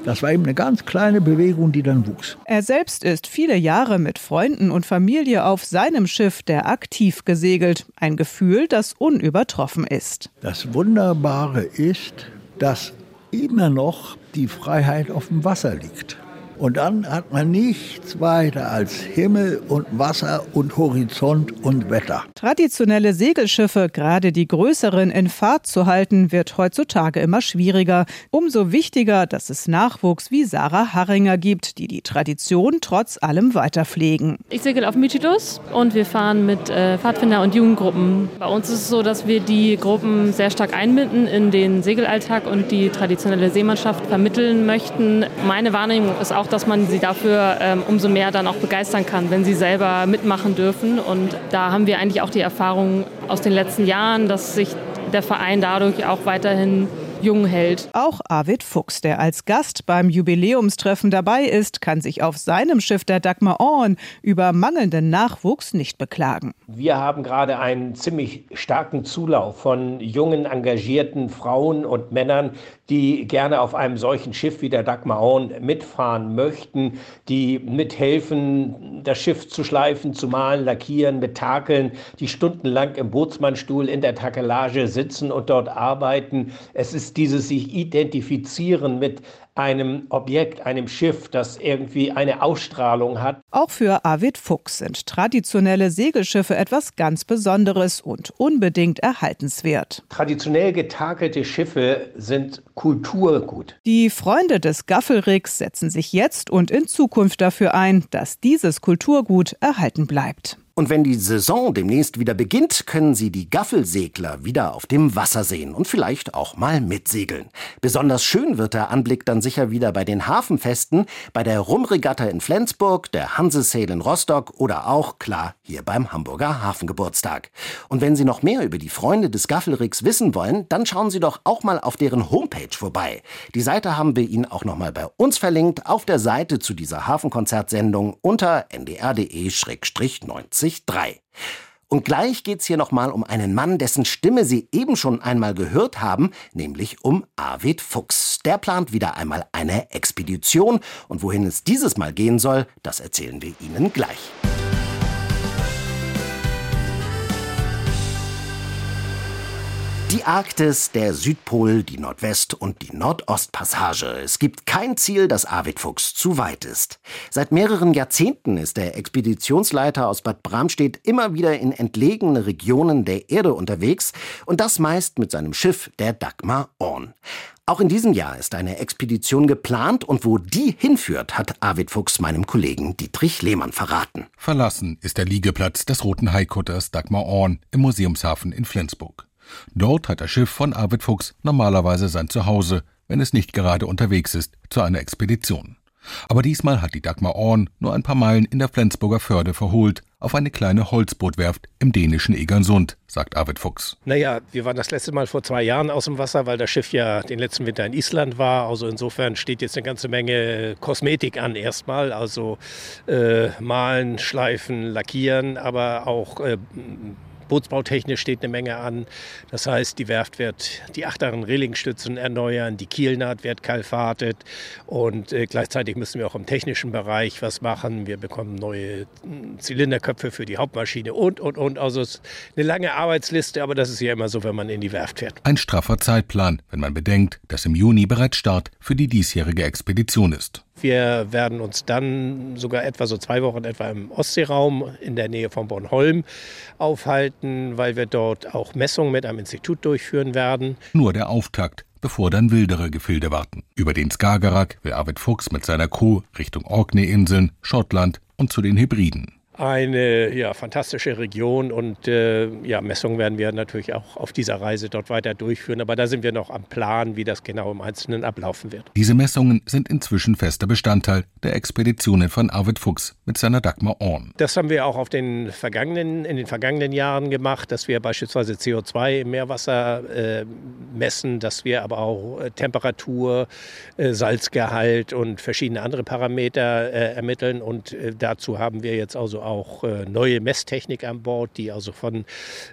Das war eben eine ganz kleine Bewegung, die dann wuchs. Er selbst ist viele Jahre mit Freunden und Familie auf seinem Schiff der Aktiv gesegelt. Ein Gefühl, das unübertroffen ist. Das Wunderbare ist, dass immer noch die Freiheit auf dem Wasser liegt. Und dann hat man nichts weiter als Himmel und Wasser und Horizont und Wetter. Traditionelle Segelschiffe, gerade die größeren, in Fahrt zu halten, wird heutzutage immer schwieriger. Umso wichtiger, dass es Nachwuchs wie Sarah Harringer gibt, die die Tradition trotz allem weiter pflegen. Ich segel auf Mytilus und wir fahren mit äh, Pfadfinder- und Jugendgruppen. Bei uns ist es so, dass wir die Gruppen sehr stark einbinden in den Segelalltag und die traditionelle Seemannschaft vermitteln möchten. Meine Wahrnehmung ist auch, dass man sie dafür ähm, umso mehr dann auch begeistern kann, wenn sie selber mitmachen dürfen. Und da haben wir eigentlich auch die Erfahrung aus den letzten Jahren, dass sich der Verein dadurch auch weiterhin jung hält. Auch Arvid Fuchs, der als Gast beim Jubiläumstreffen dabei ist, kann sich auf seinem Schiff der Dagmar Orn über mangelnden Nachwuchs nicht beklagen. Wir haben gerade einen ziemlich starken Zulauf von jungen, engagierten Frauen und Männern, die gerne auf einem solchen Schiff wie der Dagmar Orn mitfahren möchten, die mithelfen, das Schiff zu schleifen, zu malen, lackieren, betakeln, die stundenlang im Bootsmannstuhl in der Takelage sitzen und dort arbeiten. Es ist dieses sich identifizieren mit einem Objekt, einem Schiff, das irgendwie eine Ausstrahlung hat. Auch für Arvid Fuchs sind traditionelle Segelschiffe etwas ganz Besonderes und unbedingt erhaltenswert. Traditionell getakelte Schiffe sind Kulturgut. Die Freunde des Gaffelricks setzen sich jetzt und in Zukunft dafür ein, dass dieses Kulturgut erhalten bleibt. Und wenn die Saison demnächst wieder beginnt, können Sie die Gaffelsegler wieder auf dem Wasser sehen und vielleicht auch mal mitsegeln. Besonders schön wird der Anblick dann sicher wieder bei den Hafenfesten, bei der Rumregatta in Flensburg, der Hansesail in Rostock oder auch, klar, hier beim Hamburger Hafengeburtstag. Und wenn Sie noch mehr über die Freunde des Gaffelricks wissen wollen, dann schauen Sie doch auch mal auf deren Homepage vorbei. Die Seite haben wir Ihnen auch noch mal bei uns verlinkt, auf der Seite zu dieser Hafenkonzertsendung unter ndr.de-90 und gleich geht's hier nochmal um einen Mann, dessen Stimme Sie eben schon einmal gehört haben, nämlich um Arvid Fuchs. Der plant wieder einmal eine Expedition und wohin es dieses Mal gehen soll, das erzählen wir Ihnen gleich. Die Arktis, der Südpol, die Nordwest- und die Nordostpassage. Es gibt kein Ziel, das Arvid Fuchs zu weit ist. Seit mehreren Jahrzehnten ist der Expeditionsleiter aus Bad Bramstedt immer wieder in entlegene Regionen der Erde unterwegs und das meist mit seinem Schiff, der Dagmar Orn. Auch in diesem Jahr ist eine Expedition geplant und wo die hinführt, hat Arvid Fuchs meinem Kollegen Dietrich Lehmann verraten. Verlassen ist der Liegeplatz des roten Haikutters Dagmar Orn im Museumshafen in Flensburg. Dort hat das Schiff von Arvid Fuchs normalerweise sein Zuhause, wenn es nicht gerade unterwegs ist zu einer Expedition. Aber diesmal hat die Dagmar Orn nur ein paar Meilen in der Flensburger Förde verholt, auf eine kleine Holzbootwerft im dänischen Egersund, sagt Arvid Fuchs. Naja, wir waren das letzte Mal vor zwei Jahren aus dem Wasser, weil das Schiff ja den letzten Winter in Island war. Also insofern steht jetzt eine ganze Menge Kosmetik an erstmal. Also äh, malen, schleifen, lackieren, aber auch äh, Bootsbautechnisch steht eine Menge an. Das heißt, die Werft wird die achteren Relingstützen erneuern, die Kielnaht wird kalfatet und äh, gleichzeitig müssen wir auch im technischen Bereich was machen. Wir bekommen neue hm, Zylinderköpfe für die Hauptmaschine und, und, und. Also es ist eine lange Arbeitsliste, aber das ist ja immer so, wenn man in die Werft fährt. Ein straffer Zeitplan, wenn man bedenkt, dass im Juni bereits Start für die diesjährige Expedition ist. Wir werden uns dann sogar etwa so zwei Wochen etwa im Ostseeraum in der Nähe von Bornholm aufhalten, weil wir dort auch Messungen mit einem Institut durchführen werden. Nur der Auftakt, bevor dann wildere Gefilde warten. Über den Skagerrak will Arvid Fuchs mit seiner Crew Richtung Orkney-Inseln, Schottland und zu den Hebriden eine ja, fantastische Region und äh, ja, Messungen werden wir natürlich auch auf dieser Reise dort weiter durchführen. Aber da sind wir noch am Plan, wie das genau im Einzelnen ablaufen wird. Diese Messungen sind inzwischen fester Bestandteil der Expeditionen von Arvid Fuchs mit seiner Dagmar Orn. Das haben wir auch auf den vergangenen, in den vergangenen Jahren gemacht, dass wir beispielsweise CO2 im Meerwasser äh, messen, dass wir aber auch äh, Temperatur, äh, Salzgehalt und verschiedene andere Parameter äh, ermitteln. Und äh, dazu haben wir jetzt also auch äh, neue Messtechnik an Bord, die also von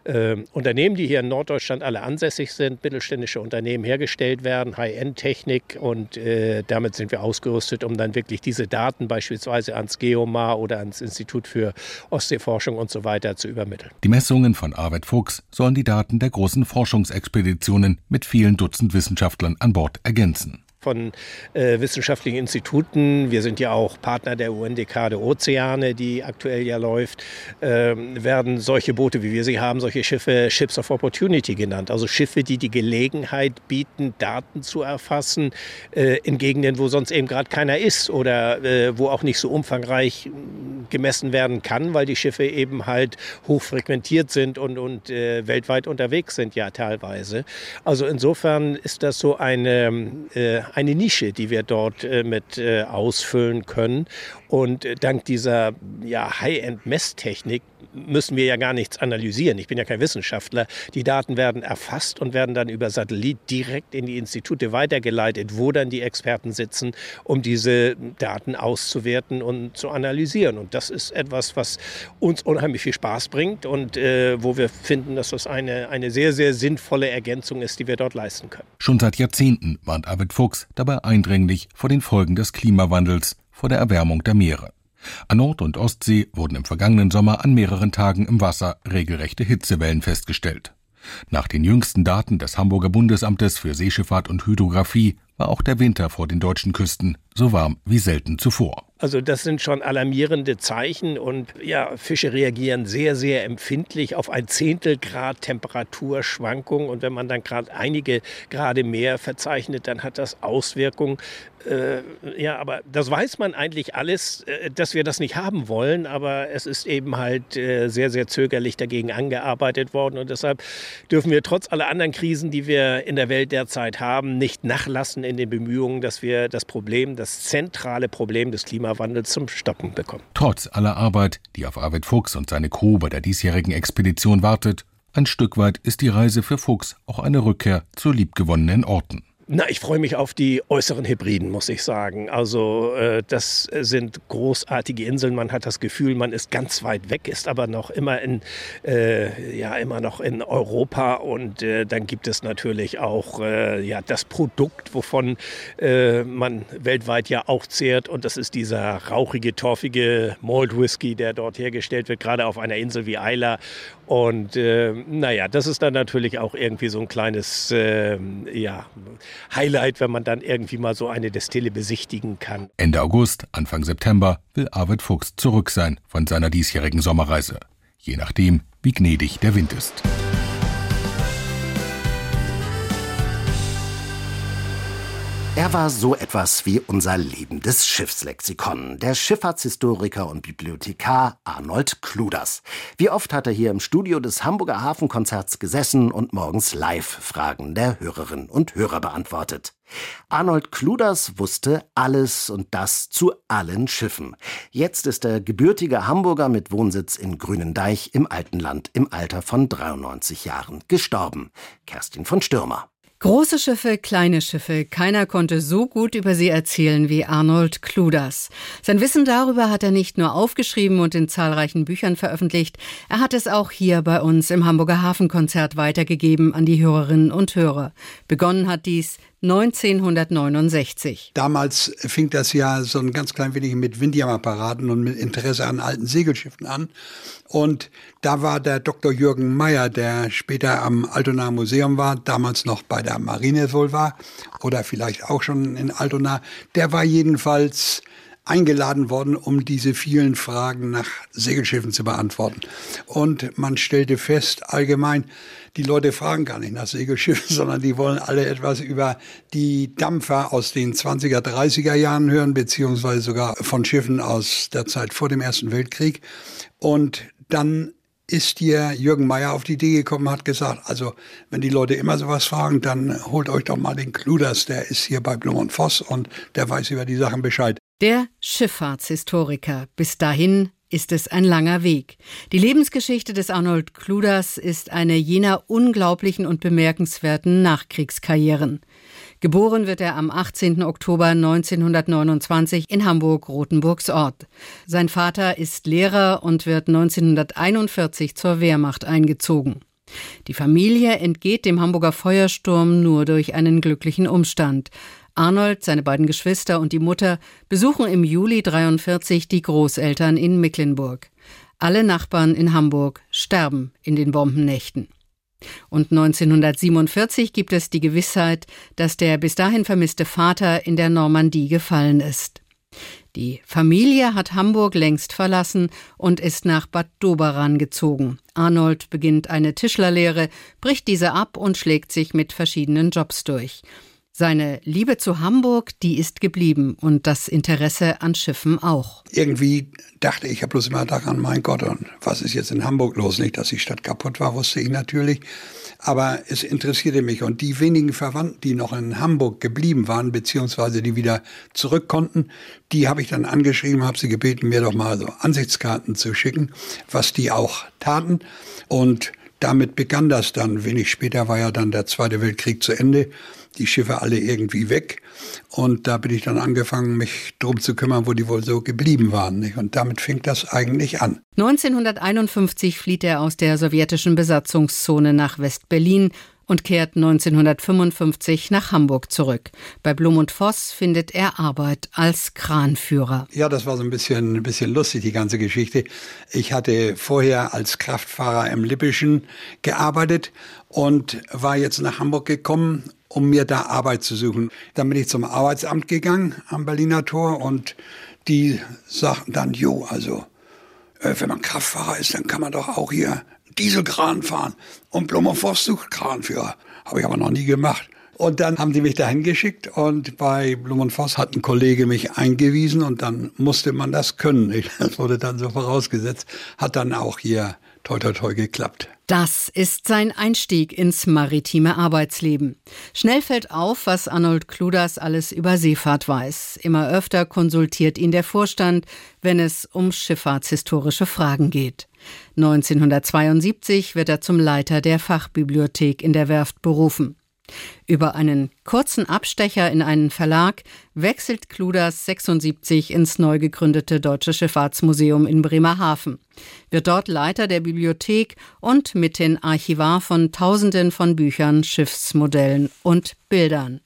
äh, Unternehmen, die hier in Norddeutschland alle ansässig sind, mittelständische Unternehmen hergestellt werden, High-End-Technik und äh, damit sind wir ausgerüstet, um dann wirklich diese Daten beispielsweise ans Geomar oder ans Institut für Ostseeforschung und so weiter zu übermitteln. Die Messungen von Arvid Fuchs sollen die Daten der großen Forschungsexpeditionen mit vielen Dutzend Wissenschaftlern an Bord ergänzen von äh, wissenschaftlichen Instituten. Wir sind ja auch Partner der UNDK der Ozeane, die aktuell ja läuft. Ähm, werden solche Boote, wie wir sie haben, solche Schiffe Ships of Opportunity genannt. Also Schiffe, die die Gelegenheit bieten, Daten zu erfassen äh, in Gegenden, wo sonst eben gerade keiner ist oder äh, wo auch nicht so umfangreich gemessen werden kann, weil die Schiffe eben halt hochfrequentiert sind und, und äh, weltweit unterwegs sind ja teilweise. Also insofern ist das so eine äh, eine Nische, die wir dort äh, mit äh, ausfüllen können. Und äh, dank dieser ja, High-End-Messtechnik müssen wir ja gar nichts analysieren. Ich bin ja kein Wissenschaftler. Die Daten werden erfasst und werden dann über Satellit direkt in die Institute weitergeleitet, wo dann die Experten sitzen, um diese Daten auszuwerten und zu analysieren. Und das ist etwas, was uns unheimlich viel Spaß bringt und äh, wo wir finden, dass das eine, eine sehr, sehr sinnvolle Ergänzung ist, die wir dort leisten können. Schon seit Jahrzehnten warnt Arvid Fuchs dabei eindringlich vor den Folgen des Klimawandels, vor der Erwärmung der Meere. An Nord- und Ostsee wurden im vergangenen Sommer an mehreren Tagen im Wasser regelrechte Hitzewellen festgestellt. Nach den jüngsten Daten des Hamburger Bundesamtes für Seeschifffahrt und Hydrographie war auch der Winter vor den deutschen Küsten so warm wie selten zuvor. Also das sind schon alarmierende Zeichen und ja, Fische reagieren sehr, sehr empfindlich auf ein Zehntel Grad Temperaturschwankung und wenn man dann gerade einige Grade mehr verzeichnet, dann hat das Auswirkungen. Äh, ja, aber das weiß man eigentlich alles, äh, dass wir das nicht haben wollen, aber es ist eben halt äh, sehr, sehr zögerlich dagegen angearbeitet worden und deshalb dürfen wir trotz aller anderen Krisen, die wir in der Welt derzeit haben, nicht nachlassen in den Bemühungen, dass wir das Problem, das zentrale Problem des Klimawandels zum Stoppen bekommen. Trotz aller Arbeit, die auf Arvid Fuchs und seine Crew bei der diesjährigen Expedition wartet, ein Stück weit ist die Reise für Fuchs auch eine Rückkehr zu liebgewonnenen Orten. Na, ich freue mich auf die äußeren Hybriden, muss ich sagen. Also äh, das sind großartige Inseln. Man hat das Gefühl, man ist ganz weit weg, ist aber noch immer in äh, ja immer noch in Europa. Und äh, dann gibt es natürlich auch äh, ja das Produkt, wovon äh, man weltweit ja auch zehrt. Und das ist dieser rauchige, torfige Malt Whisky, der dort hergestellt wird, gerade auf einer Insel wie Isla. Und äh, naja, das ist dann natürlich auch irgendwie so ein kleines ja Highlight, wenn man dann irgendwie mal so eine Destille besichtigen kann. Ende August, Anfang September will Arvid Fuchs zurück sein von seiner diesjährigen Sommerreise. Je nachdem, wie gnädig der Wind ist. Er war so etwas wie unser lebendes Schiffslexikon, der Schifffahrtshistoriker und Bibliothekar Arnold Kluders. Wie oft hat er hier im Studio des Hamburger Hafenkonzerts gesessen und morgens Live-Fragen der Hörerinnen und Hörer beantwortet. Arnold Kluders wusste alles und das zu allen Schiffen. Jetzt ist er gebürtiger Hamburger mit Wohnsitz in Grünendeich im Altenland im Alter von 93 Jahren gestorben. Kerstin von Stürmer. Große Schiffe, kleine Schiffe, keiner konnte so gut über sie erzählen wie Arnold Kluders. Sein Wissen darüber hat er nicht nur aufgeschrieben und in zahlreichen Büchern veröffentlicht, er hat es auch hier bei uns im Hamburger Hafenkonzert weitergegeben an die Hörerinnen und Hörer. Begonnen hat dies 1969. Damals fing das ja so ein ganz klein wenig mit Windjammerapparaten und mit Interesse an alten Segelschiffen an. Und da war der Dr. Jürgen Meyer, der später am Altonaer Museum war, damals noch bei der Marine wohl war oder vielleicht auch schon in Altona, der war jedenfalls eingeladen worden, um diese vielen Fragen nach Segelschiffen zu beantworten. Und man stellte fest, allgemein, die Leute fragen gar nicht nach Segelschiffen, *laughs* sondern die wollen alle etwas über die Dampfer aus den 20er, 30er Jahren hören, beziehungsweise sogar von Schiffen aus der Zeit vor dem Ersten Weltkrieg. Und dann ist dir Jürgen Meyer auf die Idee gekommen, hat gesagt, also wenn die Leute immer sowas fragen, dann holt euch doch mal den Kluders, der ist hier bei Blum und Voss und der weiß über die Sachen Bescheid. Der Schifffahrtshistoriker. Bis dahin ist es ein langer Weg. Die Lebensgeschichte des Arnold Kluders ist eine jener unglaublichen und bemerkenswerten Nachkriegskarrieren. Geboren wird er am 18. Oktober 1929 in Hamburg-Rothenburgs Ort. Sein Vater ist Lehrer und wird 1941 zur Wehrmacht eingezogen. Die Familie entgeht dem Hamburger Feuersturm nur durch einen glücklichen Umstand. Arnold, seine beiden Geschwister und die Mutter besuchen im Juli 43 die Großeltern in Mecklenburg. Alle Nachbarn in Hamburg sterben in den Bombennächten. Und 1947 gibt es die Gewissheit, dass der bis dahin vermisste Vater in der Normandie gefallen ist. Die Familie hat Hamburg längst verlassen und ist nach Bad Doberan gezogen. Arnold beginnt eine Tischlerlehre, bricht diese ab und schlägt sich mit verschiedenen Jobs durch. Seine Liebe zu Hamburg, die ist geblieben und das Interesse an Schiffen auch. Irgendwie dachte ich ja bloß immer daran, mein Gott, und was ist jetzt in Hamburg los? Nicht, dass die Stadt kaputt war, wusste ich natürlich. Aber es interessierte mich. Und die wenigen Verwandten, die noch in Hamburg geblieben waren, beziehungsweise die wieder zurück konnten, die habe ich dann angeschrieben, habe sie gebeten, mir doch mal so Ansichtskarten zu schicken, was die auch taten. Und damit begann das dann. Wenig später war ja dann der Zweite Weltkrieg zu Ende die Schiffe alle irgendwie weg. Und da bin ich dann angefangen, mich drum zu kümmern, wo die wohl so geblieben waren. Nicht? Und damit fing das eigentlich an. 1951 flieht er aus der sowjetischen Besatzungszone nach West-Berlin und kehrt 1955 nach Hamburg zurück. Bei Blum und Voss findet er Arbeit als Kranführer. Ja, das war so ein bisschen, ein bisschen lustig, die ganze Geschichte. Ich hatte vorher als Kraftfahrer im Lippischen gearbeitet und war jetzt nach Hamburg gekommen um mir da Arbeit zu suchen. Dann bin ich zum Arbeitsamt gegangen am Berliner Tor und die sagten dann, jo, also äh, wenn man Kraftfahrer ist, dann kann man doch auch hier Dieselkran fahren und Blummerforst sucht Kranführer. Habe ich aber noch nie gemacht. Und dann haben sie mich dahin geschickt und bei Blum und Voss hat ein Kollege mich eingewiesen und dann musste man das können. *laughs* Das wurde dann so vorausgesetzt. Hat dann auch hier toi toi toi geklappt. Das ist sein Einstieg ins maritime Arbeitsleben. Schnell fällt auf, was Arnold Kluders alles über Seefahrt weiß. Immer öfter konsultiert ihn der Vorstand, wenn es um schifffahrtshistorische Fragen geht. 1972 wird er zum Leiter der Fachbibliothek in der Werft berufen. Über einen kurzen Abstecher in einen Verlag wechselt Kluders 76 ins neu gegründete Deutsche Schifffahrtsmuseum in Bremerhaven, wird dort Leiter der Bibliothek und mithin Archivar von Tausenden von Büchern, Schiffsmodellen und Bildern.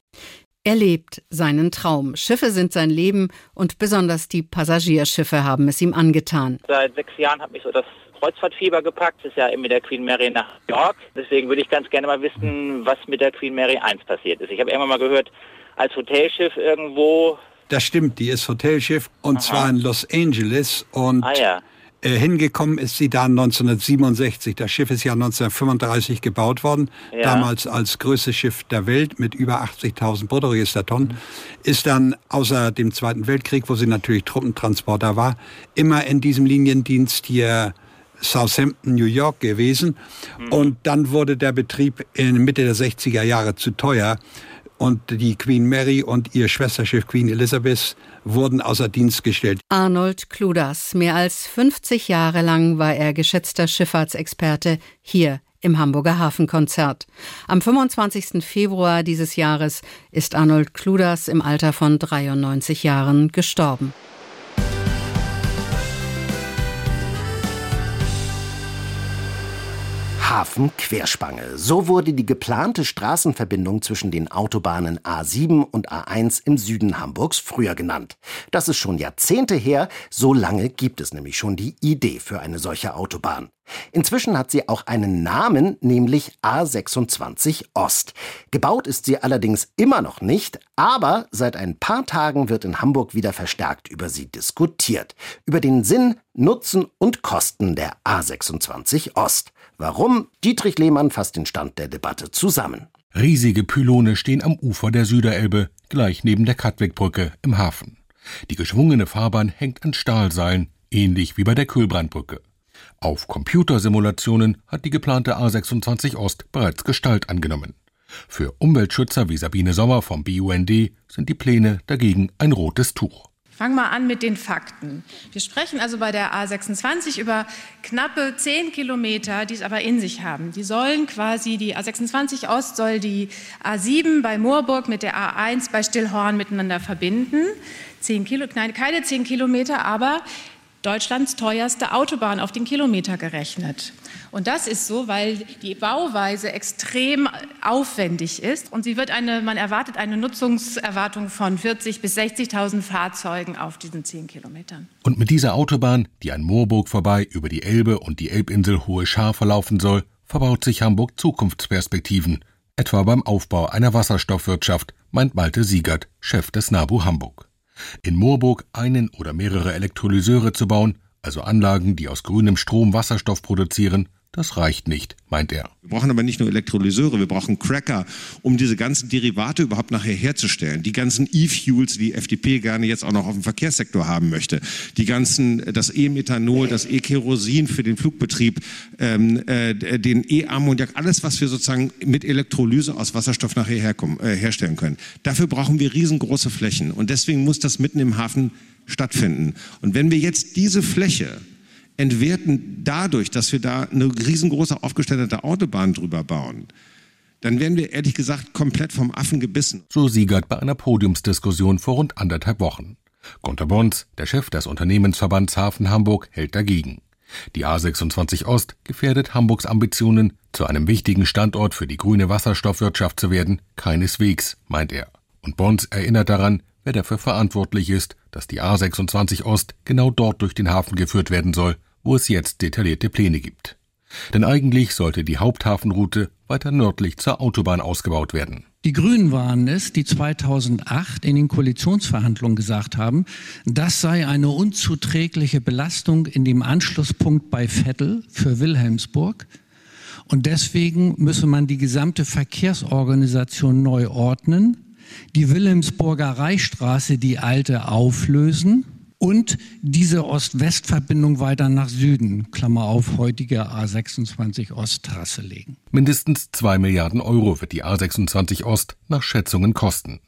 Er lebt seinen Traum. Schiffe sind sein Leben und besonders die Passagierschiffe haben es ihm angetan. Seit sechs Jahren hat mich so das Kreuzfahrtfieber gepackt. Das ist ja mit der Queen Mary nach York. Deswegen würde ich ganz gerne mal wissen, was mit der Queen Mary 1 passiert ist. Ich habe irgendwann mal gehört, als Hotelschiff irgendwo. Das stimmt, die ist Hotelschiff und Aha. zwar in Los Angeles und ah, ja. äh, hingekommen ist sie da 1967. Das Schiff ist ja 1935 gebaut worden, ja. damals als größtes Schiff der Welt mit über 80.000 Bruttoregistertonnen. Mhm. Ist dann außer dem Zweiten Weltkrieg, wo sie natürlich Truppentransporter war, immer in diesem Liniendienst hier Southampton, New York gewesen. Mhm. Und dann wurde der Betrieb in Mitte der 60er Jahre zu teuer. Und die Queen Mary und ihr Schwesterschiff Queen Elizabeth wurden außer Dienst gestellt. Arnold Kludas, mehr als 50 Jahre lang war er geschätzter Schifffahrtsexperte hier im Hamburger Hafenkonzert. Am 25. Februar dieses Jahres ist Arnold Kludas im Alter von 93 Jahren gestorben. Hafenquerspange. So wurde die geplante Straßenverbindung zwischen den Autobahnen A7 und A1 im Süden Hamburgs früher genannt. Das ist schon Jahrzehnte her, so lange gibt es nämlich schon die Idee für eine solche Autobahn. Inzwischen hat sie auch einen Namen, nämlich A26 Ost. Gebaut ist sie allerdings immer noch nicht, aber seit ein paar Tagen wird in Hamburg wieder verstärkt über sie diskutiert. Über den Sinn, Nutzen und Kosten der A26 Ost. Warum? Dietrich Lehmann fasst den Stand der Debatte zusammen. Riesige Pylone stehen am Ufer der Süderelbe, gleich neben der Katwigbrücke im Hafen. Die geschwungene Fahrbahn hängt an Stahlseilen, ähnlich wie bei der Kühlbrandbrücke. Auf Computersimulationen hat die geplante A26 Ost bereits Gestalt angenommen. Für Umweltschützer wie Sabine Sommer vom BUND sind die Pläne dagegen ein rotes Tuch. Fange mal an mit den Fakten. Wir sprechen also bei der A26 über knappe zehn Kilometer, die es aber in sich haben. Die sollen quasi, die A26 Ost soll die A7 bei Moorburg mit der A1 bei Stillhorn miteinander verbinden. Zehn Kilo, nein, keine zehn Kilometer, aber Deutschlands teuerste Autobahn auf den Kilometer gerechnet. Und das ist so, weil die Bauweise extrem aufwendig ist und sie wird eine, man erwartet eine Nutzungserwartung von 40.000 bis 60.000 Fahrzeugen auf diesen 10 Kilometern. Und mit dieser Autobahn, die an Moorburg vorbei über die Elbe und die Elbinsel Hohe Schar verlaufen soll, verbaut sich Hamburg Zukunftsperspektiven, etwa beim Aufbau einer Wasserstoffwirtschaft, meint Malte Siegert, Chef des NABU Hamburg. In Moorburg einen oder mehrere Elektrolyseure zu bauen, also Anlagen, die aus grünem Strom Wasserstoff produzieren, das reicht nicht, meint er. Wir brauchen aber nicht nur Elektrolyseure, wir brauchen Cracker, um diese ganzen Derivate überhaupt nachher herzustellen. Die ganzen E-Fuels, die FDP gerne jetzt auch noch auf dem Verkehrssektor haben möchte. Die ganzen, das E-Methanol, das E-Kerosin für den Flugbetrieb, ähm, äh, den E-Ammoniak, alles, was wir sozusagen mit Elektrolyse aus Wasserstoff nachher herkommen, äh, herstellen können. Dafür brauchen wir riesengroße Flächen. Und deswegen muss das mitten im Hafen stattfinden. Und wenn wir jetzt diese Fläche entwerten dadurch, dass wir da eine riesengroße aufgestellte Autobahn drüber bauen, dann werden wir ehrlich gesagt komplett vom Affen gebissen. So Siegert bei einer Podiumsdiskussion vor rund anderthalb Wochen. Gunter Bons, der Chef des Unternehmensverbands Hafen Hamburg, hält dagegen. Die A26 Ost gefährdet Hamburgs Ambitionen, zu einem wichtigen Standort für die grüne Wasserstoffwirtschaft zu werden, keineswegs, meint er. Und Bons erinnert daran, wer dafür verantwortlich ist, dass die A26 Ost genau dort durch den Hafen geführt werden soll, wo es jetzt detaillierte Pläne gibt. Denn eigentlich sollte die Haupthafenroute weiter nördlich zur Autobahn ausgebaut werden. Die Grünen waren es, die 2008 in den Koalitionsverhandlungen gesagt haben, das sei eine unzuträgliche Belastung in dem Anschlusspunkt bei Vettel für Wilhelmsburg. Und deswegen müsse man die gesamte Verkehrsorganisation neu ordnen, die Wilhelmsburger Reichstraße, die alte, auflösen und diese Ost-West-Verbindung weiter nach Süden, Klammer auf, heutige A26 Osttrasse legen. Mindestens zwei Milliarden Euro wird die A26 Ost nach Schätzungen kosten.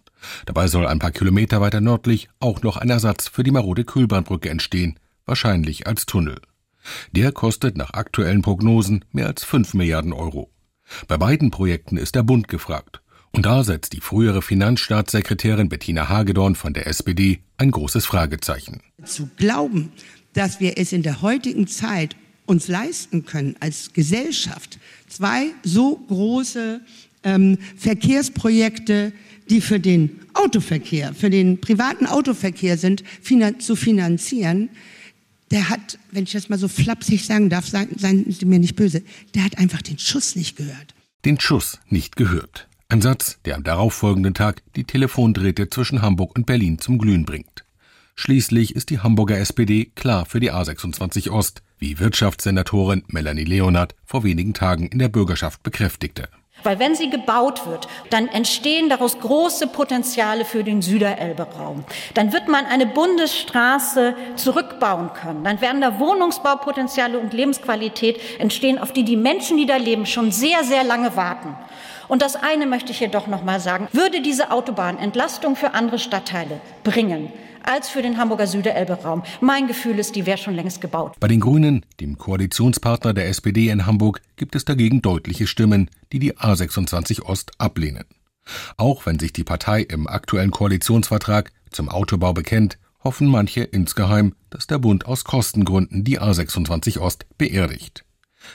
Dabei soll ein paar Kilometer weiter nördlich auch noch ein Ersatz für die marode Kühlbahnbrücke entstehen, wahrscheinlich als Tunnel. Der kostet nach aktuellen Prognosen mehr als fünf Milliarden Euro. Bei beiden Projekten ist der Bund gefragt. Und da setzt die frühere Finanzstaatssekretärin Bettina Hagedorn von der SPD ein großes Fragezeichen. Zu glauben, dass wir es in der heutigen Zeit uns leisten können, als Gesellschaft zwei so große ähm, Verkehrsprojekte, die für den Autoverkehr, für den privaten Autoverkehr sind, finan zu finanzieren, der hat, wenn ich das mal so flapsig sagen darf, seien, seien Sie mir nicht böse, der hat einfach den Schuss nicht gehört. Den Schuss nicht gehört. Ein Satz, der am darauffolgenden Tag die Telefondrähte zwischen Hamburg und Berlin zum Glühen bringt. Schließlich ist die Hamburger SPD klar für die A26 Ost, wie Wirtschaftssenatorin Melanie Leonard vor wenigen Tagen in der Bürgerschaft bekräftigte. Weil wenn sie gebaut wird, dann entstehen daraus große Potenziale für den Süderelbe-Raum. Dann wird man eine Bundesstraße zurückbauen können. Dann werden da Wohnungsbaupotenziale und Lebensqualität entstehen, auf die die Menschen, die da leben, schon sehr, sehr lange warten. Und das eine möchte ich hier doch noch mal sagen. Würde diese Autobahn Entlastung für andere Stadtteile bringen, als für den Hamburger Süderelbe-Raum. Mein Gefühl ist, die wäre schon längst gebaut. Bei den Grünen, dem Koalitionspartner der SPD in Hamburg, gibt es dagegen deutliche Stimmen, die die A26 Ost ablehnen. Auch wenn sich die Partei im aktuellen Koalitionsvertrag zum Autobau bekennt, hoffen manche insgeheim, dass der Bund aus Kostengründen die A26 Ost beerdigt.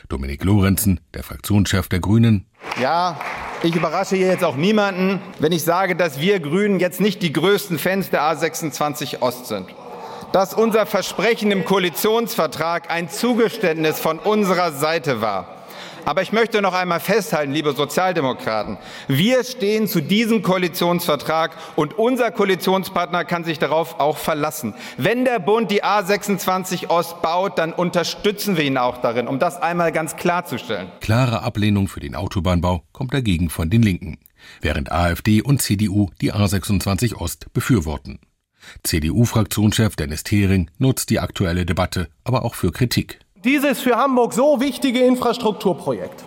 Dominik Lorenzen, der Fraktionschef der Grünen. Ja, ich überrasche hier jetzt auch niemanden, wenn ich sage, dass wir Grünen jetzt nicht die größten Fans der A26 Ost sind. Dass unser Versprechen im Koalitionsvertrag ein Zugeständnis von unserer Seite war. Aber ich möchte noch einmal festhalten, liebe Sozialdemokraten, wir stehen zu diesem Koalitionsvertrag und unser Koalitionspartner kann sich darauf auch verlassen. Wenn der Bund die A26 Ost baut, dann unterstützen wir ihn auch darin, um das einmal ganz klarzustellen. Klare Ablehnung für den Autobahnbau kommt dagegen von den Linken, während AfD und CDU die A26 Ost befürworten. CDU-Fraktionschef Dennis Thering nutzt die aktuelle Debatte aber auch für Kritik. Dieses für Hamburg so wichtige Infrastrukturprojekt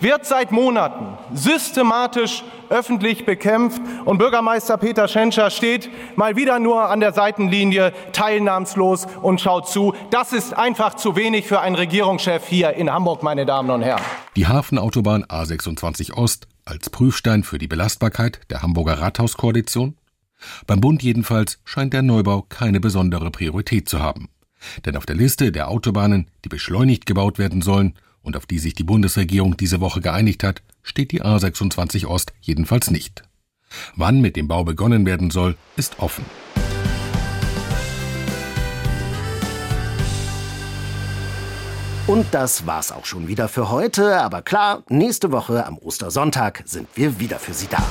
wird seit Monaten systematisch öffentlich bekämpft und Bürgermeister Peter Schenscher steht mal wieder nur an der Seitenlinie teilnahmslos und schaut zu. Das ist einfach zu wenig für einen Regierungschef hier in Hamburg, meine Damen und Herren. Die Hafenautobahn A26 Ost als Prüfstein für die Belastbarkeit der Hamburger Rathauskoalition? Beim Bund jedenfalls scheint der Neubau keine besondere Priorität zu haben. Denn auf der Liste der Autobahnen, die beschleunigt gebaut werden sollen und auf die sich die Bundesregierung diese Woche geeinigt hat, steht die A26 Ost jedenfalls nicht. Wann mit dem Bau begonnen werden soll, ist offen. Und das war's auch schon wieder für heute. Aber klar, nächste Woche am Ostersonntag sind wir wieder für Sie da.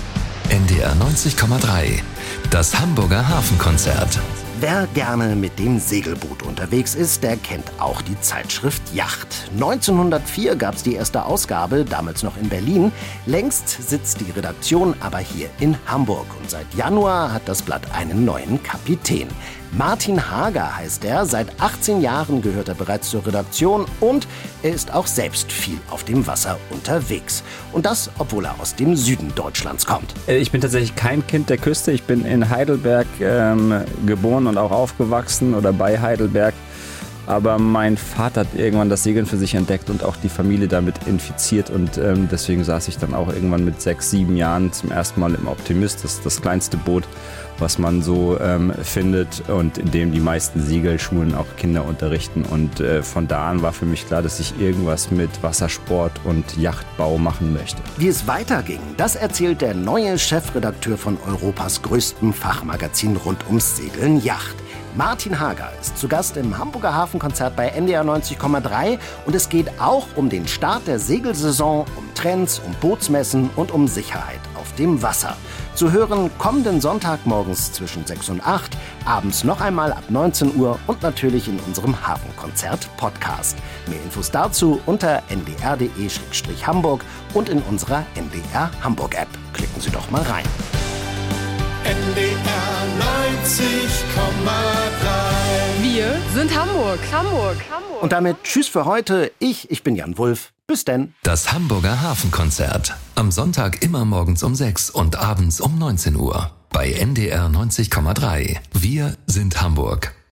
NDR 90,3. Das Hamburger Hafenkonzert. Wer gerne mit dem Segelboot unterwegs ist, der kennt auch die Zeitschrift Yacht. 1904 gab es die erste Ausgabe, damals noch in Berlin. Längst sitzt die Redaktion aber hier in Hamburg und seit Januar hat das Blatt einen neuen Kapitän. Martin Hager heißt er. Seit 18 Jahren gehört er bereits zur Redaktion und er ist auch selbst viel auf dem Wasser unterwegs. Und das, obwohl er aus dem Süden Deutschlands kommt. Äh, ich bin tatsächlich kein Kind der Küste. Ich bin in Heidelberg ähm, geboren und auch aufgewachsen oder bei Heidelberg. Aber mein Vater hat irgendwann das Segeln für sich entdeckt und auch die Familie damit infiziert. Und ähm, deswegen saß ich dann auch irgendwann mit sechs, sieben Jahren zum ersten Mal im Optimist, das das kleinste Boot, was man so ähm, findet und in dem die meisten Segelschulen auch Kinder unterrichten. Und äh, von da an war für mich klar, dass ich irgendwas mit Wassersport und Yachtbau machen möchte. Wie es weiterging, das erzählt der neue Chefredakteur von Europas größtem Fachmagazin rund ums Segeln Yacht. Martin Hager ist zu Gast im Hamburger Hafenkonzert bei NDR 90,3 und es geht auch um den Start der Segelsaison, um Trends, um Bootsmessen und um Sicherheit auf dem Wasser. Zu hören kommenden Sonntag morgens zwischen 6 und 8, abends noch einmal ab 19 Uhr und natürlich in unserem Hafenkonzert-Podcast. Mehr Infos dazu unter ndr.de-hamburg und in unserer NDR Hamburg-App. Klicken Sie doch mal rein. NDR 90,3 Wir sind Hamburg. Hamburg. Hamburg. Und damit Tschüss für heute. Ich, ich bin Jan Wulff. Bis denn. Das Hamburger Hafenkonzert. Am Sonntag immer morgens um 6 und abends um 19 Uhr. Bei NDR 90,3. Wir sind Hamburg.